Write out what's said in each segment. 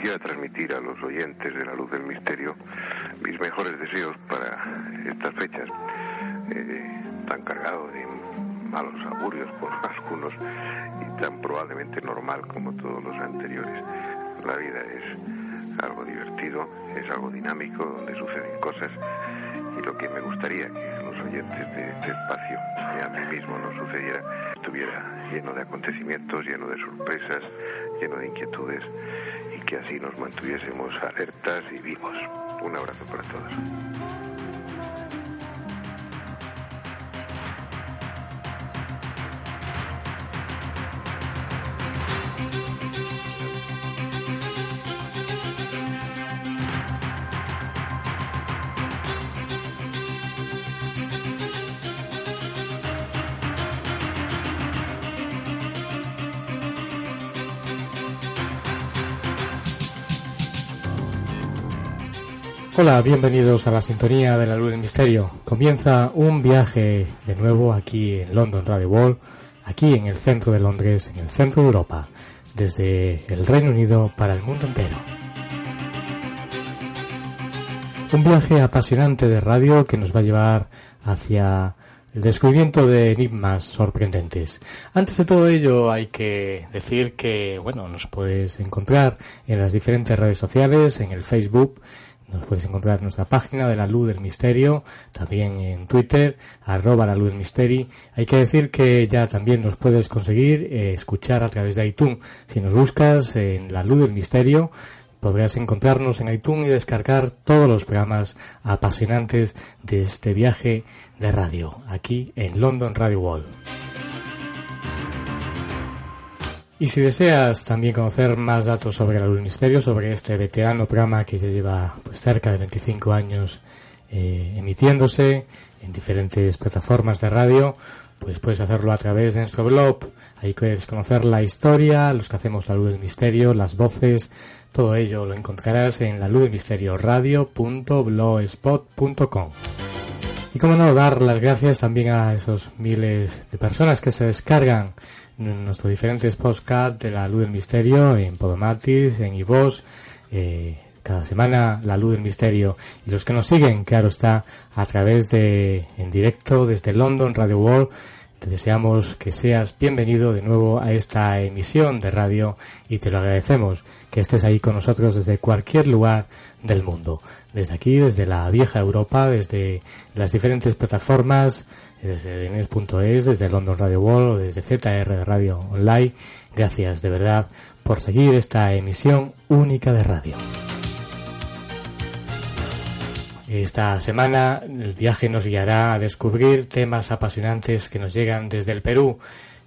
Quisiera transmitir a los oyentes de la luz del misterio mis mejores deseos para estas fechas, eh, tan cargado de malos augurios por algunos y tan probablemente normal como todos los anteriores. La vida es algo divertido, es algo dinámico, donde suceden cosas y lo que me gustaría que los oyentes de este espacio y a mí mismo no sucediera, estuviera lleno de acontecimientos, lleno de sorpresas, lleno de inquietudes que así nos mantuviésemos alertas y vivos. Un abrazo para todos. Hola, bienvenidos a la sintonía de la luz del misterio. Comienza un viaje de nuevo aquí en London Radio World, aquí en el centro de Londres, en el centro de Europa, desde el Reino Unido para el mundo entero. Un viaje apasionante de radio que nos va a llevar hacia el descubrimiento de enigmas sorprendentes. Antes de todo ello hay que decir que, bueno, nos puedes encontrar en las diferentes redes sociales, en el Facebook, nos puedes encontrar en nuestra página de la Luz del Misterio, también en Twitter, arroba la Luz del Misterio. Hay que decir que ya también nos puedes conseguir eh, escuchar a través de iTunes. Si nos buscas en la Luz del Misterio, podrás encontrarnos en iTunes y descargar todos los programas apasionantes de este viaje de radio, aquí en London Radio Wall. Y si deseas también conocer más datos sobre del Misterio, sobre este veterano programa que ya lleva pues, cerca de 25 años eh, emitiéndose en diferentes plataformas de radio, pues puedes hacerlo a través de nuestro blog. Ahí puedes conocer la historia, los que hacemos la Luz del Misterio, las voces, todo ello lo encontrarás en la luz del misterio radio.blogspot.com. Y como no, dar las gracias también a esos miles de personas que se descargan nuestros diferentes podcasts de la luz del misterio en Podomatis, en iVoox, eh, cada semana la luz del misterio y los que nos siguen, claro está, a través de en directo desde London Radio World. Te deseamos que seas bienvenido de nuevo a esta emisión de radio y te lo agradecemos que estés ahí con nosotros desde cualquier lugar del mundo. Desde aquí, desde la vieja Europa, desde las diferentes plataformas, desde DNS.es, desde London Radio World o desde ZR Radio Online. Gracias de verdad por seguir esta emisión única de radio. Esta semana el viaje nos guiará a descubrir temas apasionantes que nos llegan desde el Perú.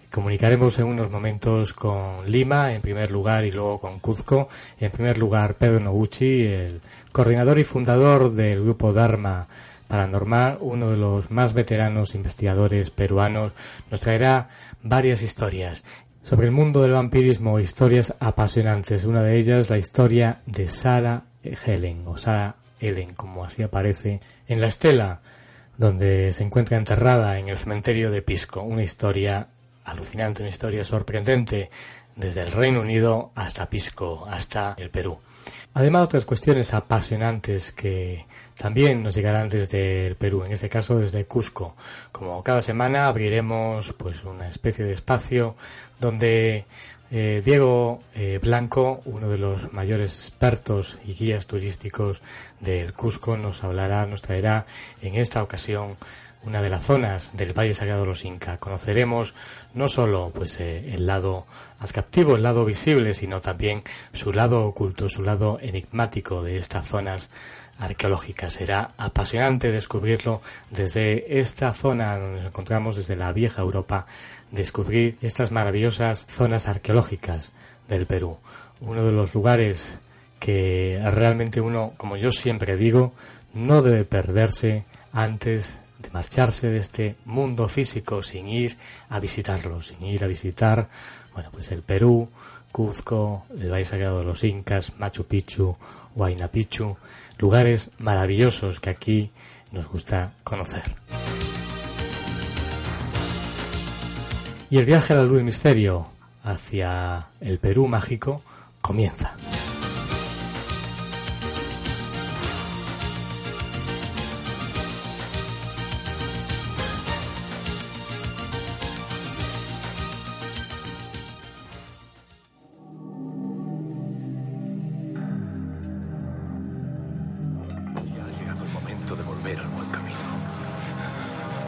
Comunicaremos en unos momentos con Lima en primer lugar y luego con Cuzco. En primer lugar Pedro Noguchi, el coordinador y fundador del grupo Dharma Paranormal, uno de los más veteranos investigadores peruanos, nos traerá varias historias sobre el mundo del vampirismo, historias apasionantes. Una de ellas la historia de Sara Helen o Sara Ellen, como así aparece en la estela donde se encuentra enterrada en el cementerio de Pisco. Una historia alucinante, una historia sorprendente desde el Reino Unido hasta Pisco, hasta el Perú. Además, otras cuestiones apasionantes que también nos llegarán desde el Perú, en este caso desde Cusco. Como cada semana abriremos pues una especie de espacio donde eh, Diego eh, Blanco, uno de los mayores expertos y guías turísticos del Cusco, nos hablará, nos traerá en esta ocasión una de las zonas del Valle Sagrado de los Inca. Conoceremos no solo pues eh, el lado atractivo, el lado visible, sino también su lado oculto, su lado enigmático de estas zonas arqueológicas. Será apasionante descubrirlo desde esta zona donde nos encontramos, desde la vieja Europa, descubrir estas maravillosas zonas arqueológicas del Perú. Uno de los lugares que realmente uno, como yo siempre digo, no debe perderse antes de marcharse de este mundo físico sin ir a visitarlo, sin ir a visitar, bueno, pues el Perú, Cuzco, el Valle Sagrado de los Incas, Machu Picchu, Huayna Picchu, lugares maravillosos que aquí nos gusta conocer. Y el viaje a la luz misterio hacia el Perú mágico comienza.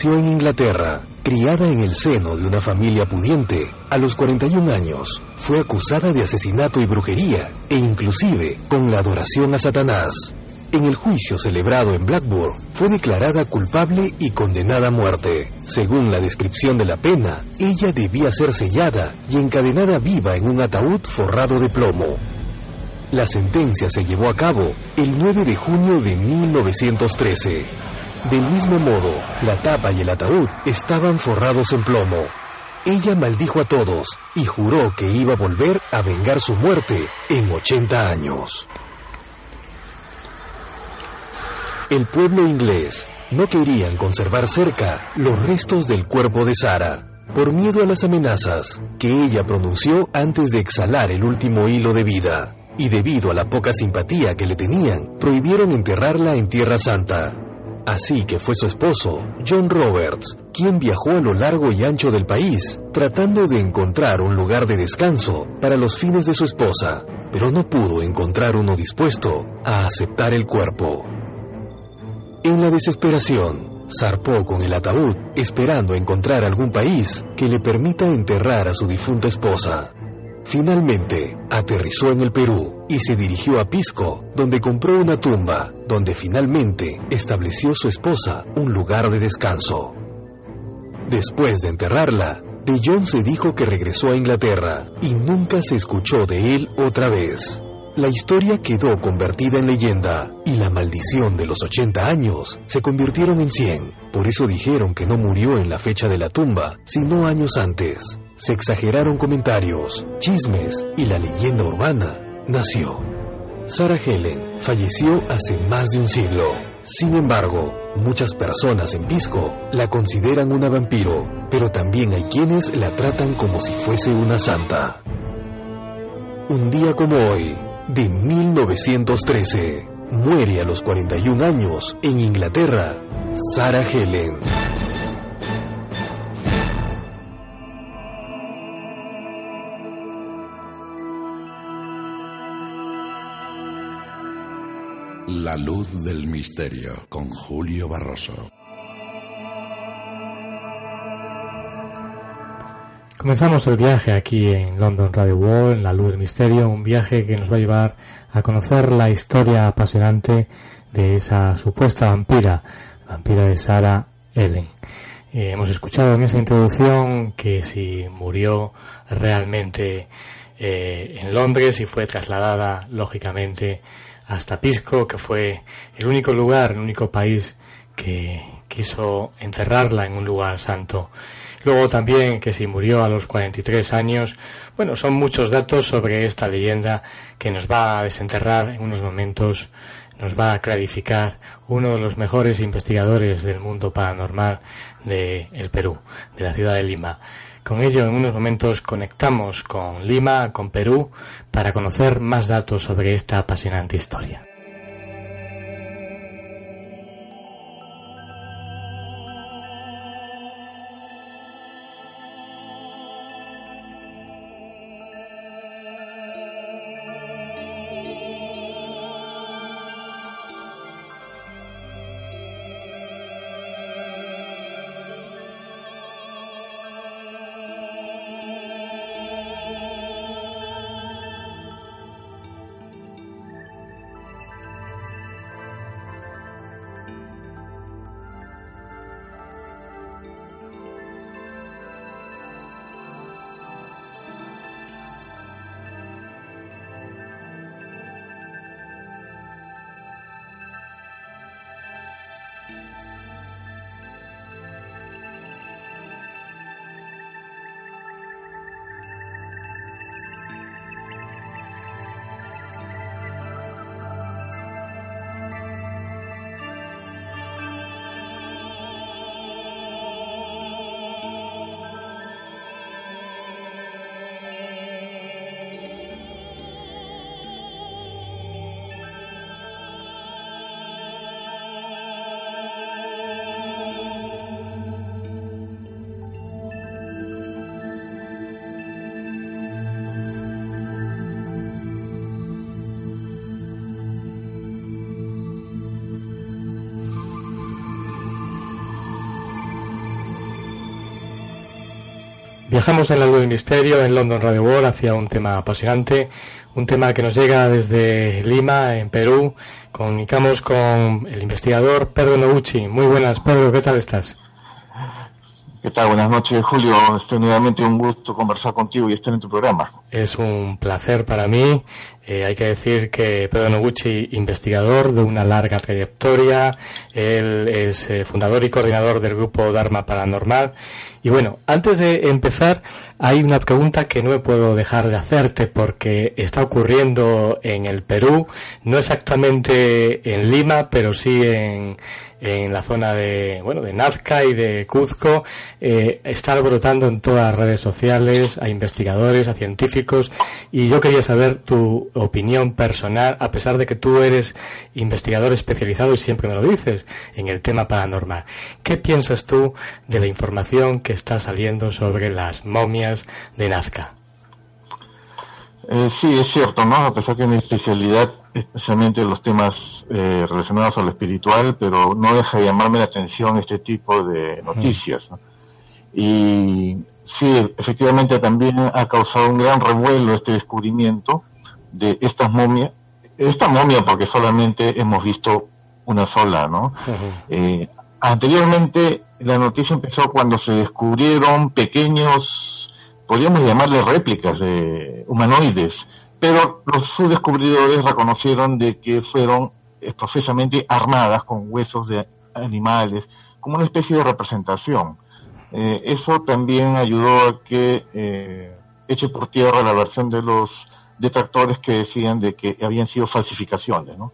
Nació en Inglaterra, criada en el seno de una familia pudiente. A los 41 años, fue acusada de asesinato y brujería, e inclusive con la adoración a Satanás. En el juicio celebrado en Blackburn, fue declarada culpable y condenada a muerte. Según la descripción de la pena, ella debía ser sellada y encadenada viva en un ataúd forrado de plomo. La sentencia se llevó a cabo el 9 de junio de 1913. Del mismo modo, la tapa y el ataúd estaban forrados en plomo. Ella maldijo a todos y juró que iba a volver a vengar su muerte en 80 años. El pueblo inglés no querían conservar cerca los restos del cuerpo de Sara, por miedo a las amenazas que ella pronunció antes de exhalar el último hilo de vida, y debido a la poca simpatía que le tenían, prohibieron enterrarla en Tierra Santa. Así que fue su esposo, John Roberts, quien viajó a lo largo y ancho del país, tratando de encontrar un lugar de descanso para los fines de su esposa, pero no pudo encontrar uno dispuesto a aceptar el cuerpo. En la desesperación, zarpó con el ataúd esperando encontrar algún país que le permita enterrar a su difunta esposa. Finalmente, aterrizó en el Perú y se dirigió a Pisco, donde compró una tumba, donde finalmente estableció su esposa un lugar de descanso. Después de enterrarla, De Jong se dijo que regresó a Inglaterra y nunca se escuchó de él otra vez. La historia quedó convertida en leyenda y la maldición de los 80 años se convirtieron en 100. Por eso dijeron que no murió en la fecha de la tumba, sino años antes. Se exageraron comentarios, chismes y la leyenda urbana nació. Sarah Helen falleció hace más de un siglo. Sin embargo, muchas personas en Pisco la consideran una vampiro, pero también hay quienes la tratan como si fuese una santa. Un día como hoy, de 1913, muere a los 41 años en Inglaterra Sarah Helen. La luz del misterio con Julio Barroso. Comenzamos el viaje aquí en London Radio World, en La Luz del Misterio, un viaje que nos va a llevar a conocer la historia apasionante de esa supuesta vampira, vampira de Sarah Ellen. Eh, hemos escuchado en esa introducción que si murió realmente eh, en Londres y fue trasladada, lógicamente, hasta Pisco, que fue el único lugar, el único país que quiso enterrarla en un lugar santo. Luego también que si murió a los 43 años. Bueno, son muchos datos sobre esta leyenda que nos va a desenterrar en unos momentos, nos va a clarificar uno de los mejores investigadores del mundo paranormal de el Perú, de la ciudad de Lima. Con ello, en unos momentos conectamos con Lima, con Perú, para conocer más datos sobre esta apasionante historia. Viajamos en la luz del misterio en London Radio World hacia un tema apasionante, un tema que nos llega desde Lima, en Perú. Comunicamos con el investigador Pedro Noguchi. Muy buenas, Pedro, ¿qué tal estás? ¿Qué tal? Buenas noches, Julio. Es nuevamente un gusto conversar contigo y estar en tu programa. Es un placer para mí. Eh, hay que decir que Pedro Noguchi, investigador de una larga trayectoria, él es eh, fundador y coordinador del grupo Dharma Paranormal. Y bueno, antes de empezar, hay una pregunta que no me puedo dejar de hacerte porque está ocurriendo en el Perú, no exactamente en Lima, pero sí en, en la zona de, bueno, de Nazca y de Cuzco, eh, está brotando en todas las redes sociales, a investigadores, a científicos, y yo quería saber tu opinión personal, a pesar de que tú eres investigador especializado y siempre me lo dices, en el tema paranormal. ¿Qué piensas tú de la información que está saliendo sobre las momias de Nazca? Eh, sí, es cierto, ¿no? A pesar que mi especialidad, especialmente los temas eh, relacionados a lo espiritual, pero no deja de llamarme la atención este tipo de noticias. Y sí, efectivamente también ha causado un gran revuelo este descubrimiento de estas momias. Esta momia, porque solamente hemos visto una sola, ¿no? Eh, anteriormente la noticia empezó cuando se descubrieron pequeños podríamos llamarle réplicas de humanoides, pero los sus descubridores reconocieron de que fueron profesamente armadas con huesos de animales, como una especie de representación. Eh, eso también ayudó a que eh, eche por tierra la versión de los detractores que decían de que habían sido falsificaciones, ¿no?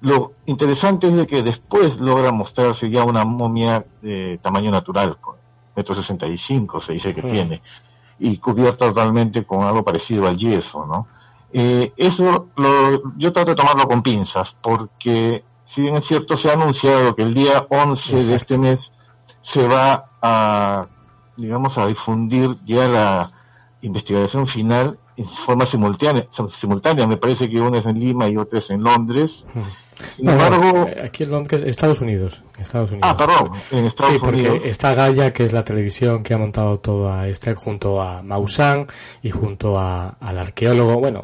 Lo interesante es de que después logra mostrarse ya una momia de tamaño natural, con metro sesenta y cinco se dice que tiene, y cubierta totalmente con algo parecido al yeso, ¿no? Eh, eso lo, yo trato de tomarlo con pinzas, porque si bien es cierto, se ha anunciado que el día 11 de este mes se va a, digamos, a difundir ya la investigación final en forma simultánea, simultánea. Me parece que una es en Lima y otra es en Londres. Sin embargo, aquí en Londres, Estados Unidos, Estados Unidos. Ah, perdón, en Estados sí, porque Unidos. está Gaia, que es la televisión que ha montado toda esta junto a Maussan y junto a, al arqueólogo, bueno,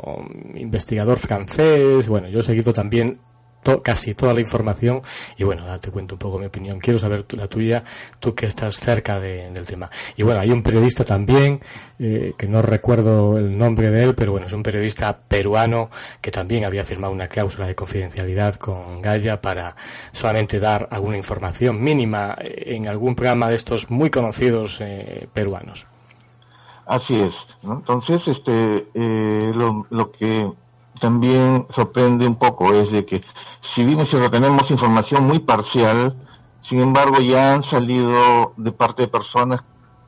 investigador francés. Bueno, yo he seguido también to, casi toda la información y bueno, te cuento un poco mi opinión. Quiero saber la tuya, tú que estás cerca de, del tema. Y bueno, hay un periodista también, eh, que no recuerdo el nombre de él, pero bueno, es un periodista peruano que también había firmado una cláusula de confidencialidad con Gaia para solamente dar alguna información mínima en algún programa de estos muy conocidos eh, peruanos. Así es. Entonces, este, eh, lo que también sorprende un poco es de que si bien es cierto tenemos información muy parcial, sin embargo ya han salido de parte de personas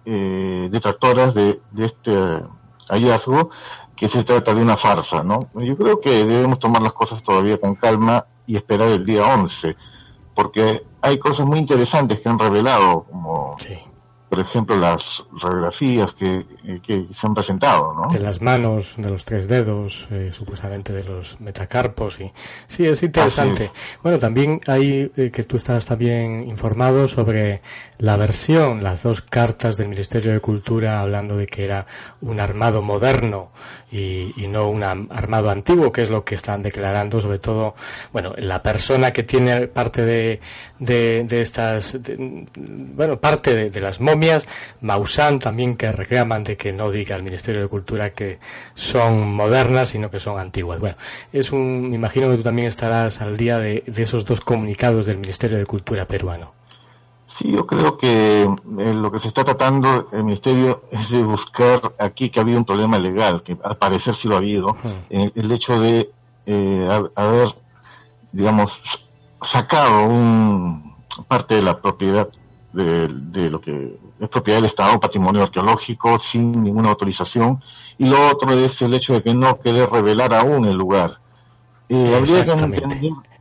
eh, detractoras de, de este hallazgo que se trata de una farsa, ¿no? Yo creo que debemos tomar las cosas todavía con calma y esperar el día 11, porque hay cosas muy interesantes que han revelado, como. Por ejemplo las radiografías que, que se han presentado, ¿no? de las manos, de los tres dedos, eh, supuestamente de los metacarpos y sí es interesante. Bueno, también hay eh, que tú estás también informado sobre la versión, las dos cartas del Ministerio de Cultura hablando de que era un armado moderno y, y no un armado antiguo, que es lo que están declarando, sobre todo, bueno, la persona que tiene parte de, de, de estas, de- bueno, parte de, de las momias, Maussan también que reclaman de que no diga al Ministerio de Cultura que son modernas, sino que son antiguas. Bueno, es un, me imagino que tú también estarás al día de, de esos dos comunicados del Ministerio de Cultura peruano. Sí, yo creo que eh, lo que se está tratando el ministerio es de buscar aquí que ha habido un problema legal, que al parecer sí lo ha habido, en el hecho de eh, ha- haber, digamos, sacado un parte de la propiedad de, de lo que es propiedad del Estado, patrimonio arqueológico, sin ninguna autorización, y lo otro es el hecho de que no querer revelar aún el lugar. Eh, habría que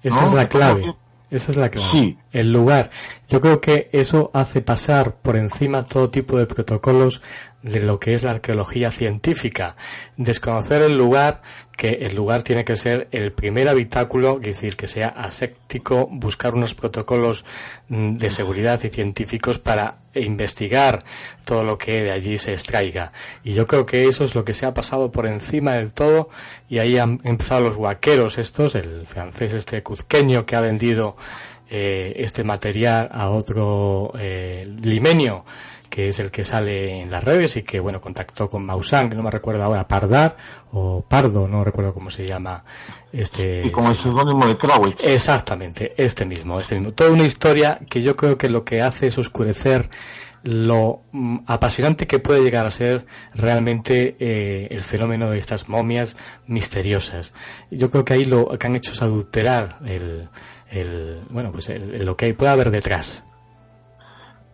Esa es la clave. que- Esa es la clave. Sí. El lugar. Yo creo que eso hace pasar por encima todo tipo de protocolos de lo que es la arqueología científica. Desconocer el lugar, que el lugar tiene que ser el primer habitáculo, es decir, que sea aséptico, buscar unos protocolos mm, de seguridad y científicos para investigar todo lo que de allí se extraiga. Y yo creo que eso es lo que se ha pasado por encima del todo y ahí han empezado los guaqueros estos, el francés este cuzqueño que ha vendido eh, este material a otro eh, limenio que es el que sale en las redes y que bueno contactó con Maussan, que no me recuerdo ahora, Pardar o Pardo, no recuerdo cómo se llama este y como el seudónimo de Krawitz. Exactamente, este mismo, este mismo. Toda una historia que yo creo que lo que hace es oscurecer lo mm, apasionante que puede llegar a ser realmente eh, el fenómeno de estas momias misteriosas. Yo creo que ahí lo que han hecho es adulterar el, el bueno, pues el- el- lo que puede haber detrás.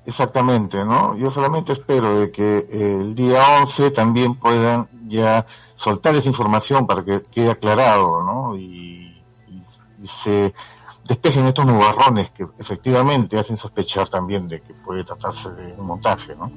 Exactamente, ¿no? Yo solamente espero de que el día 11 también puedan ya soltar esa información para que quede aclarado, ¿no? Y- y se despejen estos nubarrones que efectivamente hacen sospechar también de que puede tratarse de un montaje, ¿no?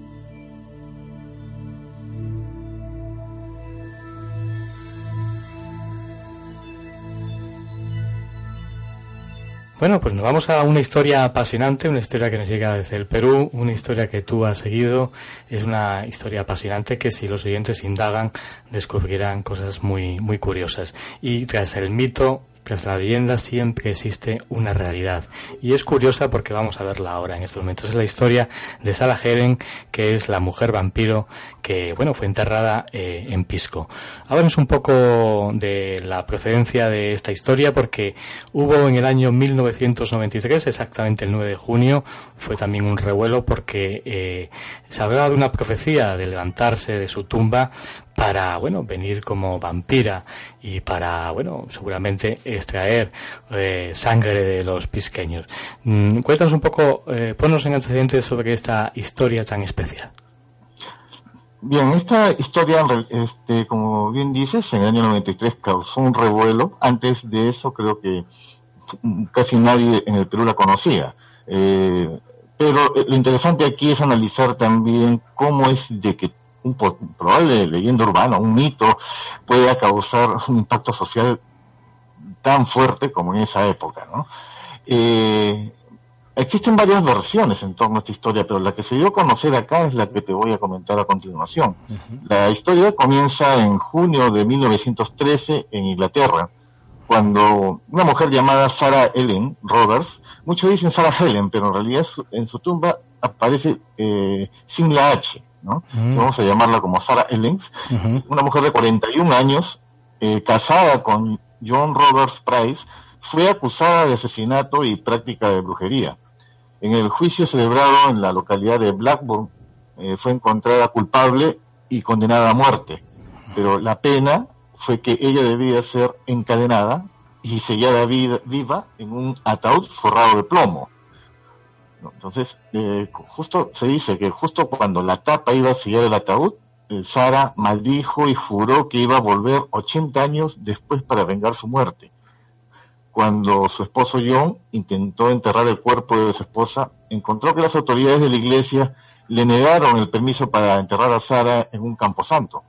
Bueno, pues nos vamos a una historia apasionante, una historia que nos llega desde el Perú, una historia que tú has seguido, es una historia apasionante que si los oyentes indagan descubrirán cosas muy muy curiosas. Y tras el mito Tras la leyenda siempre existe una realidad. Y es curiosa porque vamos a verla ahora en estos momentos. Es la historia de Sarah Helen, que es la mujer vampiro que, bueno, fue enterrada eh, en Pisco. Háblanos un poco de la procedencia de esta historia porque hubo en el año 1993, exactamente el 9 de junio, fue también un revuelo porque eh, se hablaba de una profecía de levantarse de su tumba para, bueno, venir como vampira y para, bueno, seguramente extraer eh, sangre de los pisqueños. Mm, cuéntanos un poco, eh, ponnos en antecedentes sobre esta historia tan especial. Bien, esta historia, este, como bien dices, en el año 93 causó un revuelo. Antes de eso creo que casi nadie en el Perú la conocía. Eh, pero lo interesante aquí es analizar también cómo es de que un probable leyenda urbana, un mito, puede causar un impacto social tan fuerte como en esa época. ¿no? Eh, existen varias versiones en torno a esta historia, pero la que se dio a conocer acá es la que te voy a comentar a continuación. La historia comienza en junio de 1913 en Inglaterra, cuando una mujer llamada Sarah Ellen Roberts, muchos dicen Sarah Helen, pero en realidad en su tumba aparece eh, sin la H, ¿no? Vamos a llamarla como Sarah Ellen, una mujer de 41 años, eh, casada con John Roberts Price, fue acusada de asesinato y práctica de brujería. En el juicio celebrado en la localidad de Blackburn, eh, fue encontrada culpable y condenada a muerte, pero la pena fue que ella debía ser encadenada y sellada viva en un ataúd forrado de plomo. Entonces, eh, justo se dice que justo cuando la tapa iba a sellar el ataúd, eh, Sara maldijo y juró que iba a volver 80 años después para vengar su muerte. Cuando su esposo John intentó enterrar el cuerpo de su esposa, encontró que las autoridades de la iglesia le negaron el permiso para enterrar a Sara en un camposanto,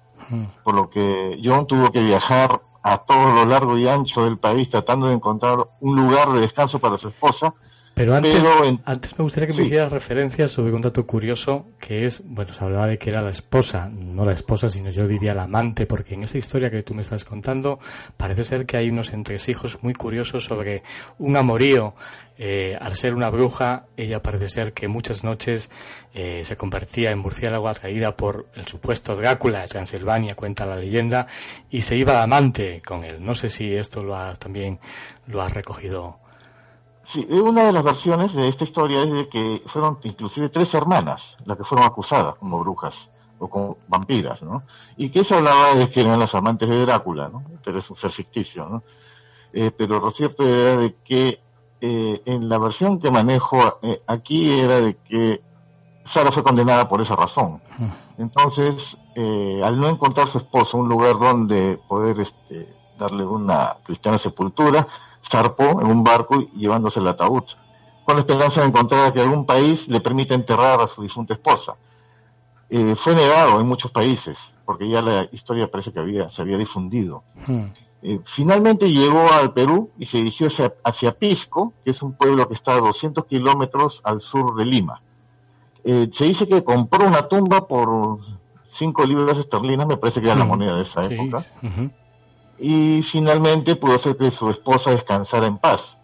por lo que John tuvo que viajar a todo lo largo y ancho del país tratando de encontrar un lugar de descanso para su esposa pero antes, antes me gustaría que me hicieras referencia sobre un dato curioso que es, bueno, se hablaba de que era la esposa, no la esposa, sino yo diría la amante, porque en esa historia que tú me estás contando parece ser que hay unos entresijos muy curiosos sobre un amorío. Eh, al ser una bruja, ella parece ser que muchas noches eh, se convertía en murciélago atraída por el supuesto Drácula de Transilvania, cuenta la leyenda, y se iba amante con él. No sé si esto lo ha, también lo has recogido Sí, una de las versiones de esta historia es de que fueron inclusive tres hermanas las que fueron acusadas como brujas o como vampiras, ¿no? Y que se hablaba de que eran las amantes de Drácula, ¿no? Pero es un ser ficticio, ¿no? Eh, pero lo cierto era de que eh, en la versión que manejo eh, aquí era de que Sara fue condenada por esa razón. Entonces, al no encontrar su esposo un lugar donde poder este, darle una cristiana sepultura, zarpó en un barco llevándose el ataúd, con la esperanza de encontrar que algún país le permita enterrar a su difunta esposa. Eh, fue negado en muchos países, porque ya la historia parece que había, se había difundido. Hmm. Eh, finalmente llegó al Perú y se dirigió hacia, Pisco, que es un pueblo que está a 200 kilómetros al sur de Lima. Eh, se dice que compró una tumba por 5 libras esterlinas, me parece que era la hmm. moneda de esa época y finalmente pudo hacer que su esposa descansara en paz.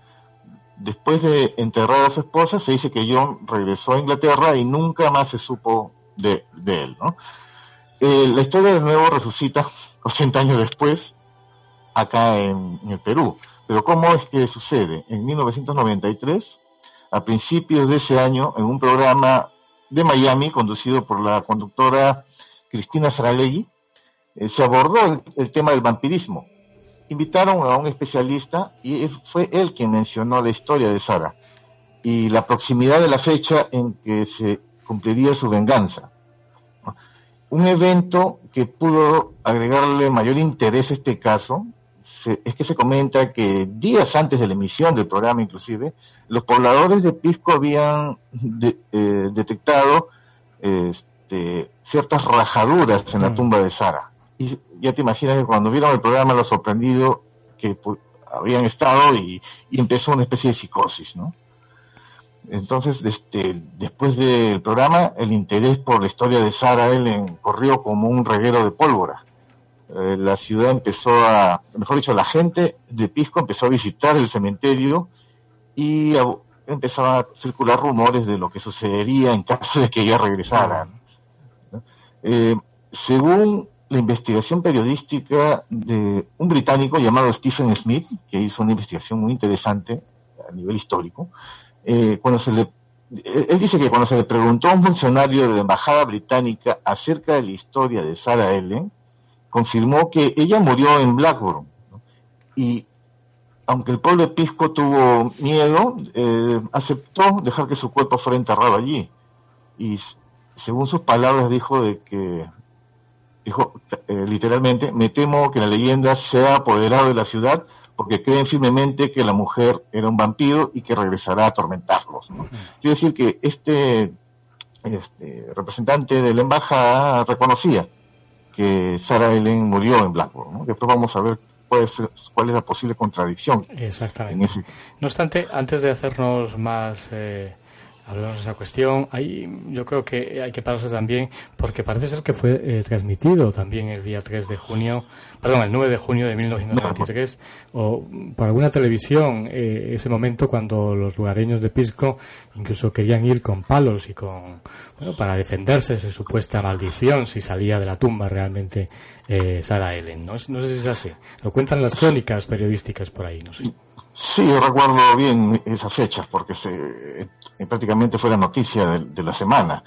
Después de enterrar a su esposa, se dice que John regresó a Inglaterra y nunca más se supo de, él. Eh, la historia de nuevo resucita 80 años después, acá en, el Perú. Pero ¿cómo es que sucede? En 1993, a principios de ese año, en un programa de Miami conducido por la conductora Cristina Saralegui, eh, se abordó el, tema del vampirismo. Invitaron a un especialista y fue él quien mencionó la historia de Sara y la proximidad de la fecha en que se cumpliría su venganza. Un evento que pudo agregarle mayor interés a este caso es que se comenta que días antes de la emisión del programa inclusive, los pobladores de Pisco habían eh, detectado este, ciertas rajaduras en la mm. tumba de Sara y ya te imaginas que cuando vieron el programa lo sorprendido que habían estado y, empezó una especie de psicosis, ¿no? Entonces, este, después del programa, el interés por la historia de Sara Ellen corrió como un reguero de pólvora. eh, la ciudad empezó a, mejor dicho, la gente de Pisco empezó a visitar el cementerio y empezaban a circular rumores de lo que sucedería en caso de que ella regresara. Eh, según la investigación periodística de un británico llamado Stephen Smith, que hizo una investigación muy interesante a nivel histórico, eh, cuando se le él dice que cuando se le preguntó a un funcionario de la embajada británica acerca de la historia de Sarah Ellen, confirmó que ella murió en Blackburn. Y aunque el pueblo Pisco tuvo miedo, eh, aceptó dejar que su cuerpo fuera enterrado allí. Y según sus palabras dijo de que, dijo eh, literalmente, me temo que la leyenda se ha apoderado de la ciudad porque creen firmemente que la mujer era un vampiro y que regresará a atormentarlos. Quiero decir que este, este representante de la embajada reconocía que Sarah Ellen murió en Blackburn. Después vamos a ver cuál es, cuál es la posible contradicción. Exactamente. No obstante, antes de hacernos más... Eh hablamos de esa cuestión. Ahí yo creo que hay que pararse también, porque parece ser que fue eh, transmitido también el día 3 de junio, perdón, el 9 de junio de 1993, o por alguna televisión, eh, ese momento cuando los lugareños de Pisco incluso querían ir con palos y con, bueno, para defenderse de esa supuesta maldición si salía de la tumba realmente eh, Sarah Ellen. No, no sé si es así. Lo cuentan las crónicas periodísticas por ahí, no sé. Sí, yo recuerdo bien esas fechas porque se, eh, prácticamente fue la noticia de, la semana.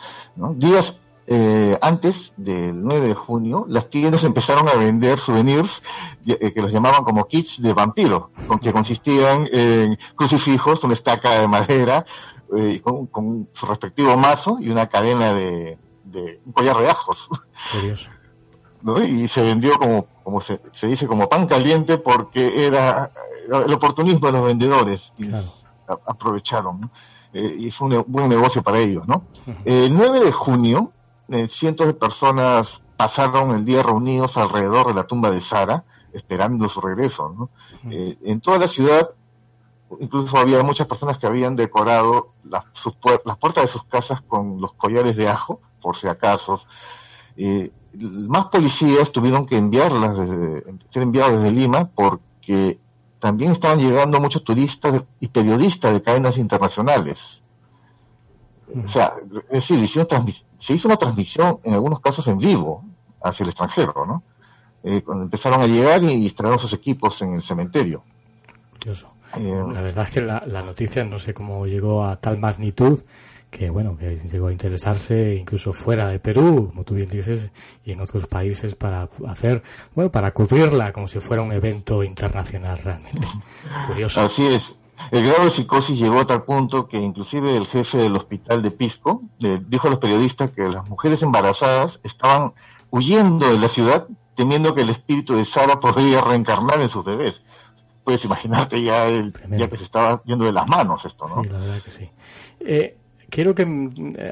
Días eh, antes del 9 de junio, las tiendas empezaron a vender souvenirs eh, que los llamaban como kits de vampiro, con que consistían en crucifijos, una estaca de madera, con, su respectivo mazo y una cadena de, un collar de ajos. Curioso. Y se vendió como, como se, dice, como pan caliente porque era el oportunismo de los vendedores y aprovecharon eh, y fue un buen negocio para ellos no el 9 de junio eh, cientos de personas pasaron el día reunidos alrededor de la tumba de Sara esperando su regreso ¿no? Eh, en toda la ciudad incluso había muchas personas que habían decorado las, las puertas de sus casas con los collares de ajo por si acaso. Más policías tuvieron que enviarlas ser enviados desde Lima porque también estaban llegando muchos turistas y periodistas de cadenas internacionales. O sea, es decir, se hizo una transmisión en algunos casos en vivo hacia el extranjero, ¿no? Eh, cuando empezaron a llegar y instalaron sus equipos en el cementerio. Curioso. Eh, la verdad es que la, la, noticia no sé cómo llegó a tal magnitud que bueno, que llegó a interesarse incluso fuera de Perú, como tú bien dices, y en otros países para hacer, bueno, para cubrirla como si fuera un evento internacional realmente. Curioso. Así es. El grado de psicosis llegó a tal punto que inclusive el jefe del hospital de Pisco dijo a los periodistas que las mujeres embarazadas estaban huyendo de la ciudad temiendo que el espíritu de Sara podría reencarnar en sus bebés. Puedes imaginarte ya, el, ya que se estaba yendo de las manos esto, ¿no? Sí, la verdad que sí. Eh, Quiero que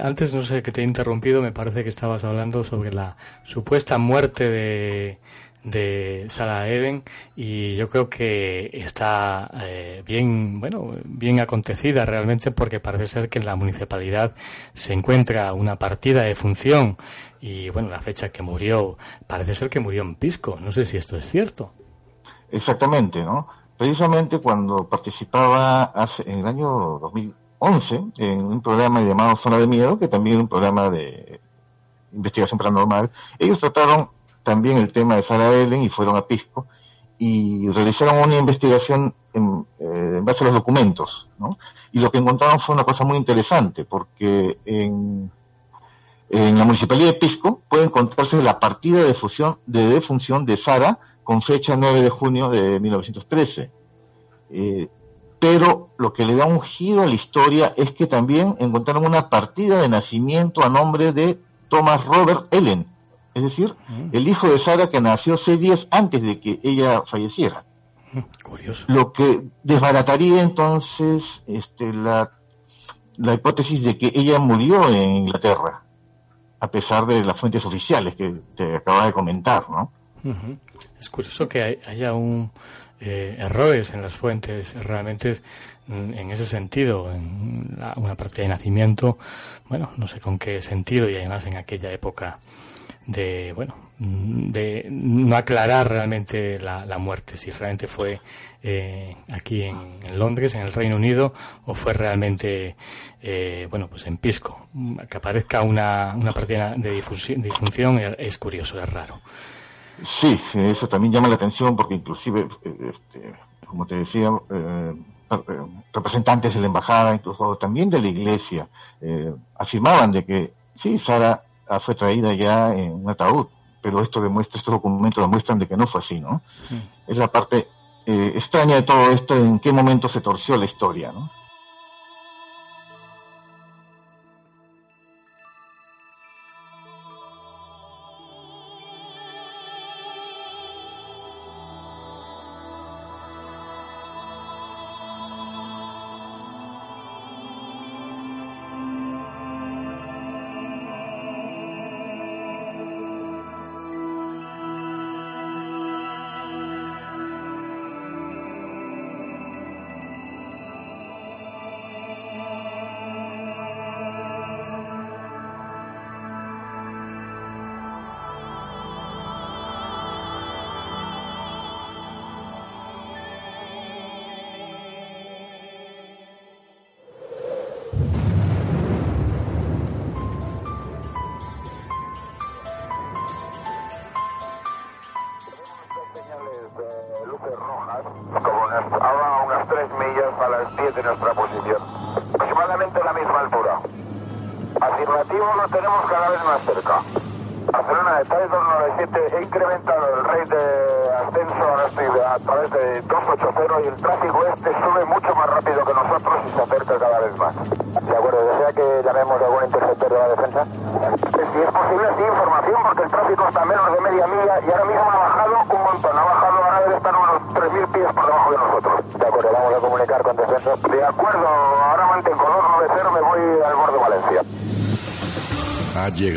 antes, no sé, que te he interrumpido, me parece que estabas hablando sobre la supuesta muerte de, de Sarah Even y yo creo que está eh, bien, bueno, bien acontecida realmente porque parece ser que en la municipalidad se encuentra una partida de función y bueno, la fecha que murió, parece ser que murió en Pisco. No sé si esto es cierto. Exactamente, ¿no? Precisamente cuando participaba hace, en el año 2000 11 en un programa llamado Zona de Miedo, que también es un programa de investigación paranormal. Ellos trataron también el tema de Sarah Ellen y fueron a Pisco y realizaron una investigación en, eh, base a los documentos, ¿no? Y lo que encontraron fue una cosa muy interesante, porque en, en la municipalidad de Pisco puede encontrarse la partida de, fusión, de defunción de Sara con fecha 9 de junio de 1913. Eh, pero lo que le da un giro a la historia es que también encontraron una partida de nacimiento a nombre de Thomas Robert Ellen, es decir, mm. el hijo de Sara que nació seis días antes de que ella falleciera. Curioso. Lo que desbarataría entonces este, la, la hipótesis de que ella murió en Inglaterra, a pesar de las fuentes oficiales que te acababa de comentar, ¿no? Es curioso que haya un, eh, errores en las fuentes realmente mm, en ese sentido, en una parte de nacimiento, bueno, no sé con qué sentido y además en aquella época de bueno, de no aclarar realmente la, muerte, si realmente fue eh, aquí en, Londres, en el Reino Unido, o fue realmente, eh, bueno, pues en Pisco. Que aparezca una, una partida de difunción, es curioso, es raro. Sí, eso también llama la atención porque inclusive, este, como te decía, eh, representantes de la embajada, incluso también de la iglesia, afirmaban de que sí, Sara fue traída ya en un ataúd, pero esto demuestra, estos documentos demuestran de que no fue así, ¿no? Es la parte eh, extraña de todo esto, en qué momento se torció la historia, ¿no?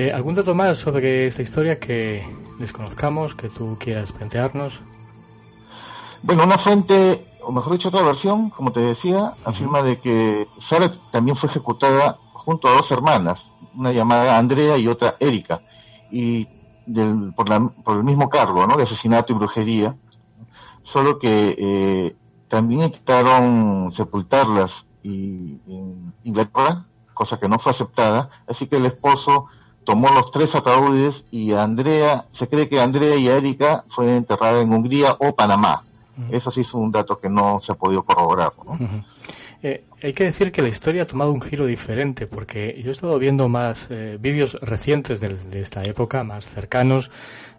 Eh, ¿Algún dato más sobre esta historia que desconozcamos, que tú quieras plantearnos? Bueno, una fuente, o mejor dicho, otra versión, como te decía, afirma de que Sara también fue ejecutada junto a dos hermanas, una llamada Andrea y otra Erika, y por, el mismo cargo, ¿no? De asesinato y brujería, solo que eh, también intentaron sepultarlas y, en Inglaterra, cosa que no fue aceptada, así que el esposo tomó los tres ataúdes y Andrea, se cree que Andrea y Erika fue enterrada en Hungría o Panamá. Eso sí es un dato que no se ha podido corroborar. Eh, hay que decir que la historia ha tomado un giro diferente, porque yo he estado viendo más eh, vídeos recientes de, esta época, más cercanos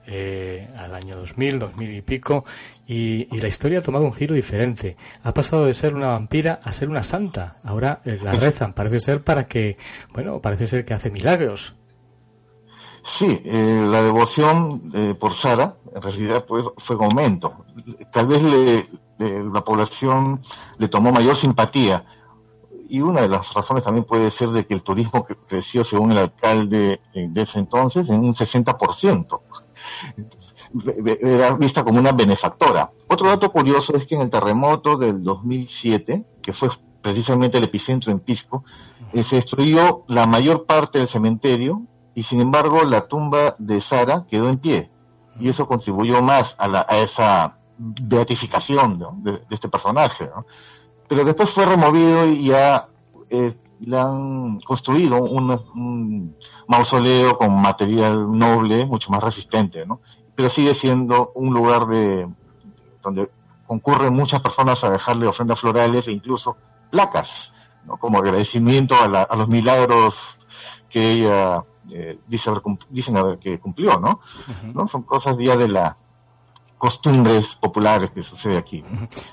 eh, al año 2000, 2000 y pico, y, y, la historia ha tomado un giro diferente. Ha pasado de ser una vampira a ser una santa. Ahora la rezan, parece ser para que, bueno, parece ser que hace milagros. Sí, eh, la devoción eh, por Sara en realidad pues, fue en aumento. Tal vez le, la población le tomó mayor simpatía y una de las razones también puede ser de que el turismo creció, según el alcalde de ese entonces, en un 60%. Era vista como una benefactora. Otro dato curioso es que en el terremoto del 2007, que fue precisamente el epicentro en Pisco, eh, se destruyó la mayor parte del cementerio y sin embargo la tumba de Sara quedó en pie. Y eso contribuyó más a, la, a esa beatificación de, este personaje. Pero después fue removido y ya eh, le han construido un, mausoleo con material noble, mucho más resistente, ¿no? Pero sigue siendo un lugar de donde concurren muchas personas a dejarle ofrendas florales e incluso placas, como agradecimiento a, los milagros que ella eh, dice haber, dicen haber que cumplió, ¿no? ¿no? Son cosas ya de la costumbres populares que sucede aquí.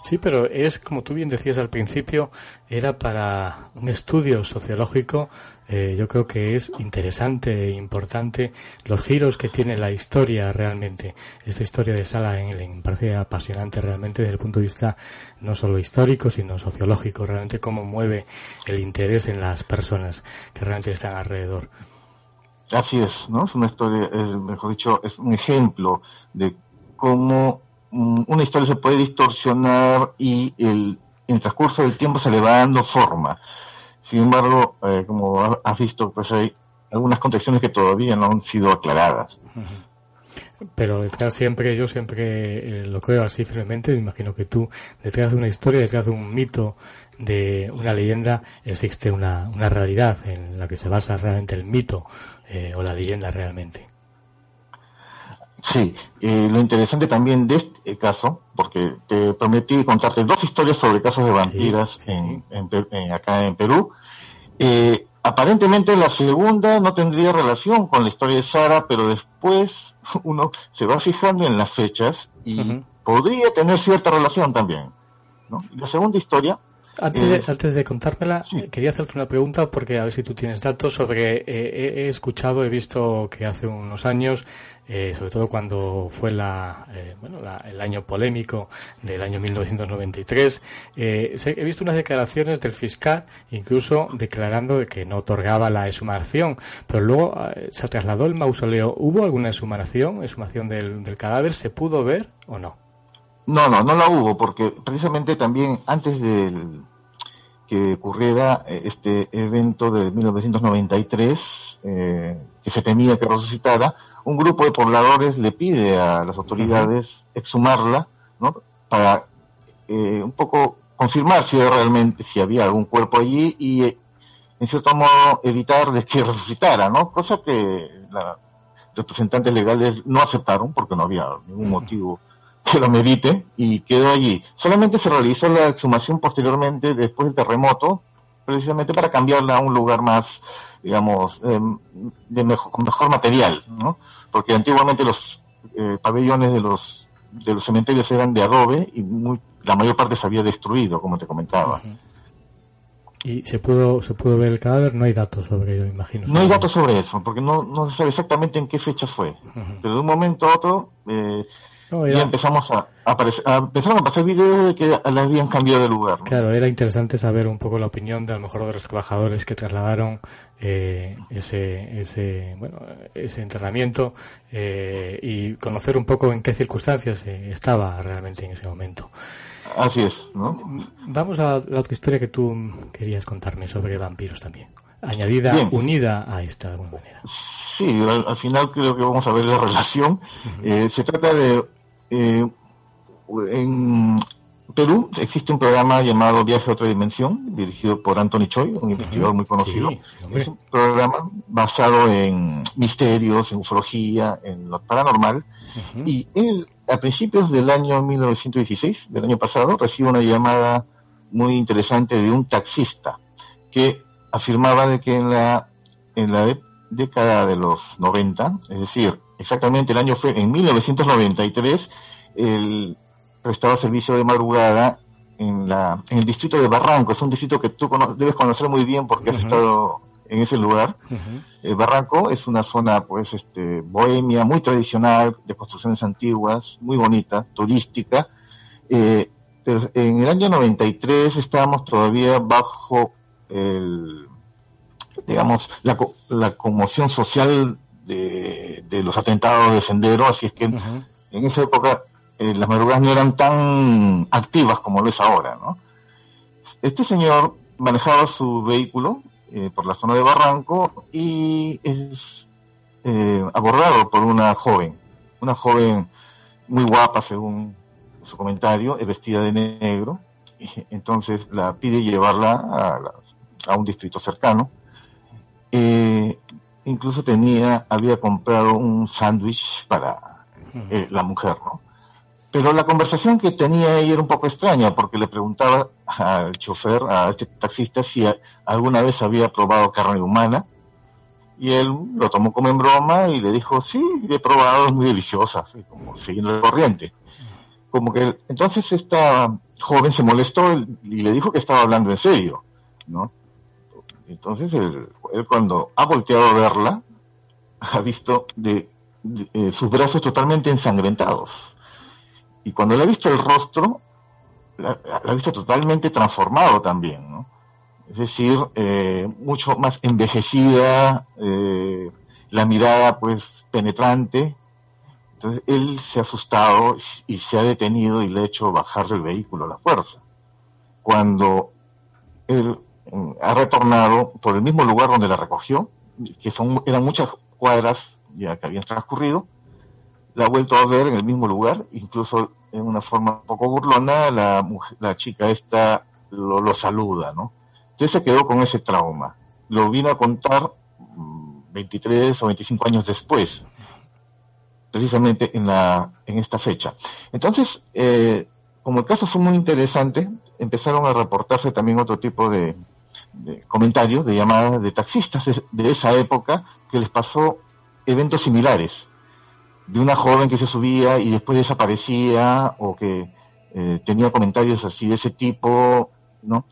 Sí, pero es, como tú bien decías al principio, era para un estudio sociológico, eh, yo creo que es interesante e importante los giros que tiene la historia realmente. Esta historia de Sala Engel me parece apasionante realmente desde el punto de vista no solo histórico, sino sociológico, realmente cómo mueve el interés en las personas que realmente están alrededor. Así es, ¿no? Es una historia, mejor dicho, es un ejemplo de cómo mm, una historia se puede distorsionar y el, en el transcurso del tiempo se le va dando forma. Sin embargo, eh, como has visto, pues hay algunas contextuales que todavía no han sido aclaradas. Pero detrás siempre, yo siempre eh, lo creo así firmemente, me imagino que tú, detrás de una historia, detrás de un mito, de una leyenda, existe una, una realidad en la que se basa realmente el mito eh, o la leyenda realmente. Sí, eh, lo interesante también de este caso, porque te prometí contarte dos historias sobre casos de vampiras En, acá en Perú. Eh, aparentemente la segunda no tendría relación con la historia de Sara, pero después uno se va fijando en las fechas y podría tener cierta relación también. ¿no? La segunda historia antes de, eh, antes de contármela, quería hacerte una pregunta porque a ver si tú tienes datos sobre. he escuchado, he visto que hace unos años eh, sobre todo cuando fue la, eh, bueno, el año polémico del año 1993. Eh, he visto unas declaraciones del fiscal, incluso declarando de que no otorgaba la exhumación, pero luego se trasladó el mausoleo. ¿Hubo alguna exhumación, exhumación del, del cadáver? ¿Se pudo ver o no? No, no, no la hubo, porque precisamente también antes del que ocurriera este evento de 1993, que se temía que resucitara, un grupo de pobladores le pide a las autoridades exhumarla, ¿no? Para eh, un poco confirmar si realmente si había algún cuerpo allí y eh, en cierto modo evitar de que resucitara, ¿no? Cosa que los representantes legales no aceptaron porque no había ningún motivo que lo medite y quedó allí. Solamente se realizó la exhumación posteriormente después del terremoto, precisamente para cambiarla a un lugar más, digamos, em, de mejor, material, ¿no? porque antiguamente los eh, pabellones de los de los cementerios eran de adobe y la mayor parte se había destruido, como te comentaba. ¿Y se pudo, se pudo ver el cadáver? No hay datos sobre ello, imagino. No hay datos sobre eso, porque no, no se sabe exactamente en qué fecha fue. Pero de un momento a otro eh, y empezamos a, aparecer, empezaron a pasar videos de que le habían cambiado de lugar. Claro, era interesante saber un poco la opinión de a lo mejor de los trabajadores que trasladaron eh, ese, ese, bueno, ese enterramiento eh, y conocer un poco en qué circunstancias eh, estaba realmente en ese momento. Así es, ¿no? Vamos a la otra historia que tú querías contarme sobre vampiros también. Añadida, unida a esta de alguna manera. Sí, al, final creo que vamos a ver la relación. se trata de eh, en Perú existe un programa llamado Viaje a otra dimensión, dirigido por Anthony Choi, un investigador muy conocido. es un programa basado en misterios, en ufología, en lo paranormal. Y él, a principios del año 1916, del año pasado, recibe una llamada muy interesante de un taxista que afirmaba de que en la, en la década de los 90, es decir, exactamente el año fue en 1993, él prestaba servicio de madrugada en, la, en el distrito de Barranco. Es un distrito que tú debes conocer muy bien porque has estado en ese lugar. El Barranco es una zona, pues, este, bohemia, muy tradicional, de construcciones antiguas, muy bonita, turística. Eh, pero en el año 93 estábamos todavía bajo el, digamos, la, la conmoción social de, los atentados de Sendero, así es que en esa época eh, las madrugadas no eran tan activas como lo es ahora, ¿no? Este señor manejaba su vehículo eh, por la zona de Barranco y es eh, abordado por una joven, una joven muy guapa según su comentario, vestida de negro, entonces la pide llevarla a, un distrito cercano. Eh, incluso tenía, había comprado un sándwich para la mujer, ¿no? Pero la conversación que tenía ella era un poco extraña porque le preguntaba al chofer, a este taxista, si alguna vez había probado carne humana. Y él lo tomó como en broma y le dijo, sí, he probado, es muy deliciosa, como siguiendo el corriente. Como que entonces esta joven se molestó y le dijo que estaba hablando en serio, ¿no? Entonces él, cuando ha volteado a verla, ha visto de, eh, sus brazos totalmente ensangrentados y cuando le ha visto el rostro, la, ha visto totalmente transformado también, ¿no? Es decir, eh, mucho más envejecida, eh, la mirada pues penetrante. Entonces él se ha asustado y se ha detenido y le ha hecho bajar del vehículo la fuerza. Cuando él mm, ha retornado por el mismo lugar donde la recogió, que son, eran muchas cuadras ya que habían transcurrido, la ha vuelto a ver en el mismo lugar, incluso en una forma un poco burlona, la, la chica esta lo, saluda, ¿no? Entonces se quedó con ese trauma. Lo vino a contar 23 mm, o 25 años después, precisamente en, la, en esta fecha. Entonces, eh, como el caso fue muy interesante, empezaron a reportarse también otro tipo de, comentarios, de llamadas de taxistas de esa época que les pasó eventos similares de una joven que se subía y después desaparecía o que eh, tenía comentarios así de ese tipo, ¿no?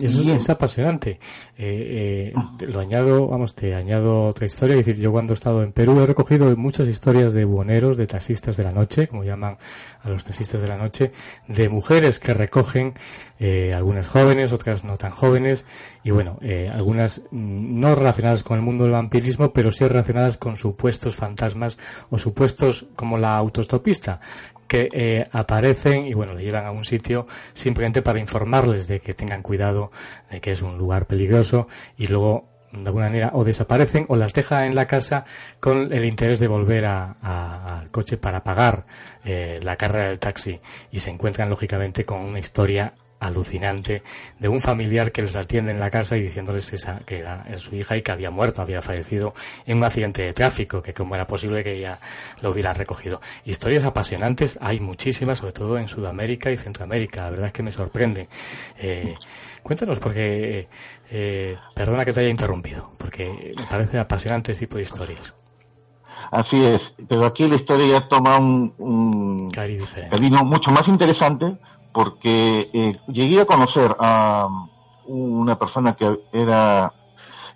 Eso es, apasionante. Eh, eh, lo añado, vamos, te añado otra historia. Es decir, yo cuando he estado en Perú he recogido muchas historias de buhoneros, de taxistas de la noche, como llaman a los taxistas de la noche, de mujeres que recogen, eh, algunas jóvenes, otras no tan jóvenes, y bueno, eh, algunas no relacionadas con el mundo del vampirismo, pero sí relacionadas con supuestos fantasmas o supuestos como la autostopista, que eh, aparecen y bueno, le llevan a un sitio simplemente para informarles de que tengan cuidado, de que es un lugar peligroso y luego de alguna manera o desaparecen o las deja en la casa con el interés de volver al coche para pagar eh, la carrera del taxi. Y se encuentran lógicamente con una historia alucinante de un familiar que les atiende en la casa y diciéndoles esa, que era su hija y que había muerto, había fallecido en un accidente de tráfico, que cómo era posible que ella lo hubiera recogido. Historias apasionantes hay muchísimas, sobre todo en Sudamérica y Centroamérica, la verdad es que me sorprende. Eh, cuéntanos, porque, eh, perdona que te haya interrumpido, porque me parece apasionante este tipo de historias. Así es, pero aquí la historia toma un, un camino mucho más interesante porque eh, llegué a conocer a una persona que era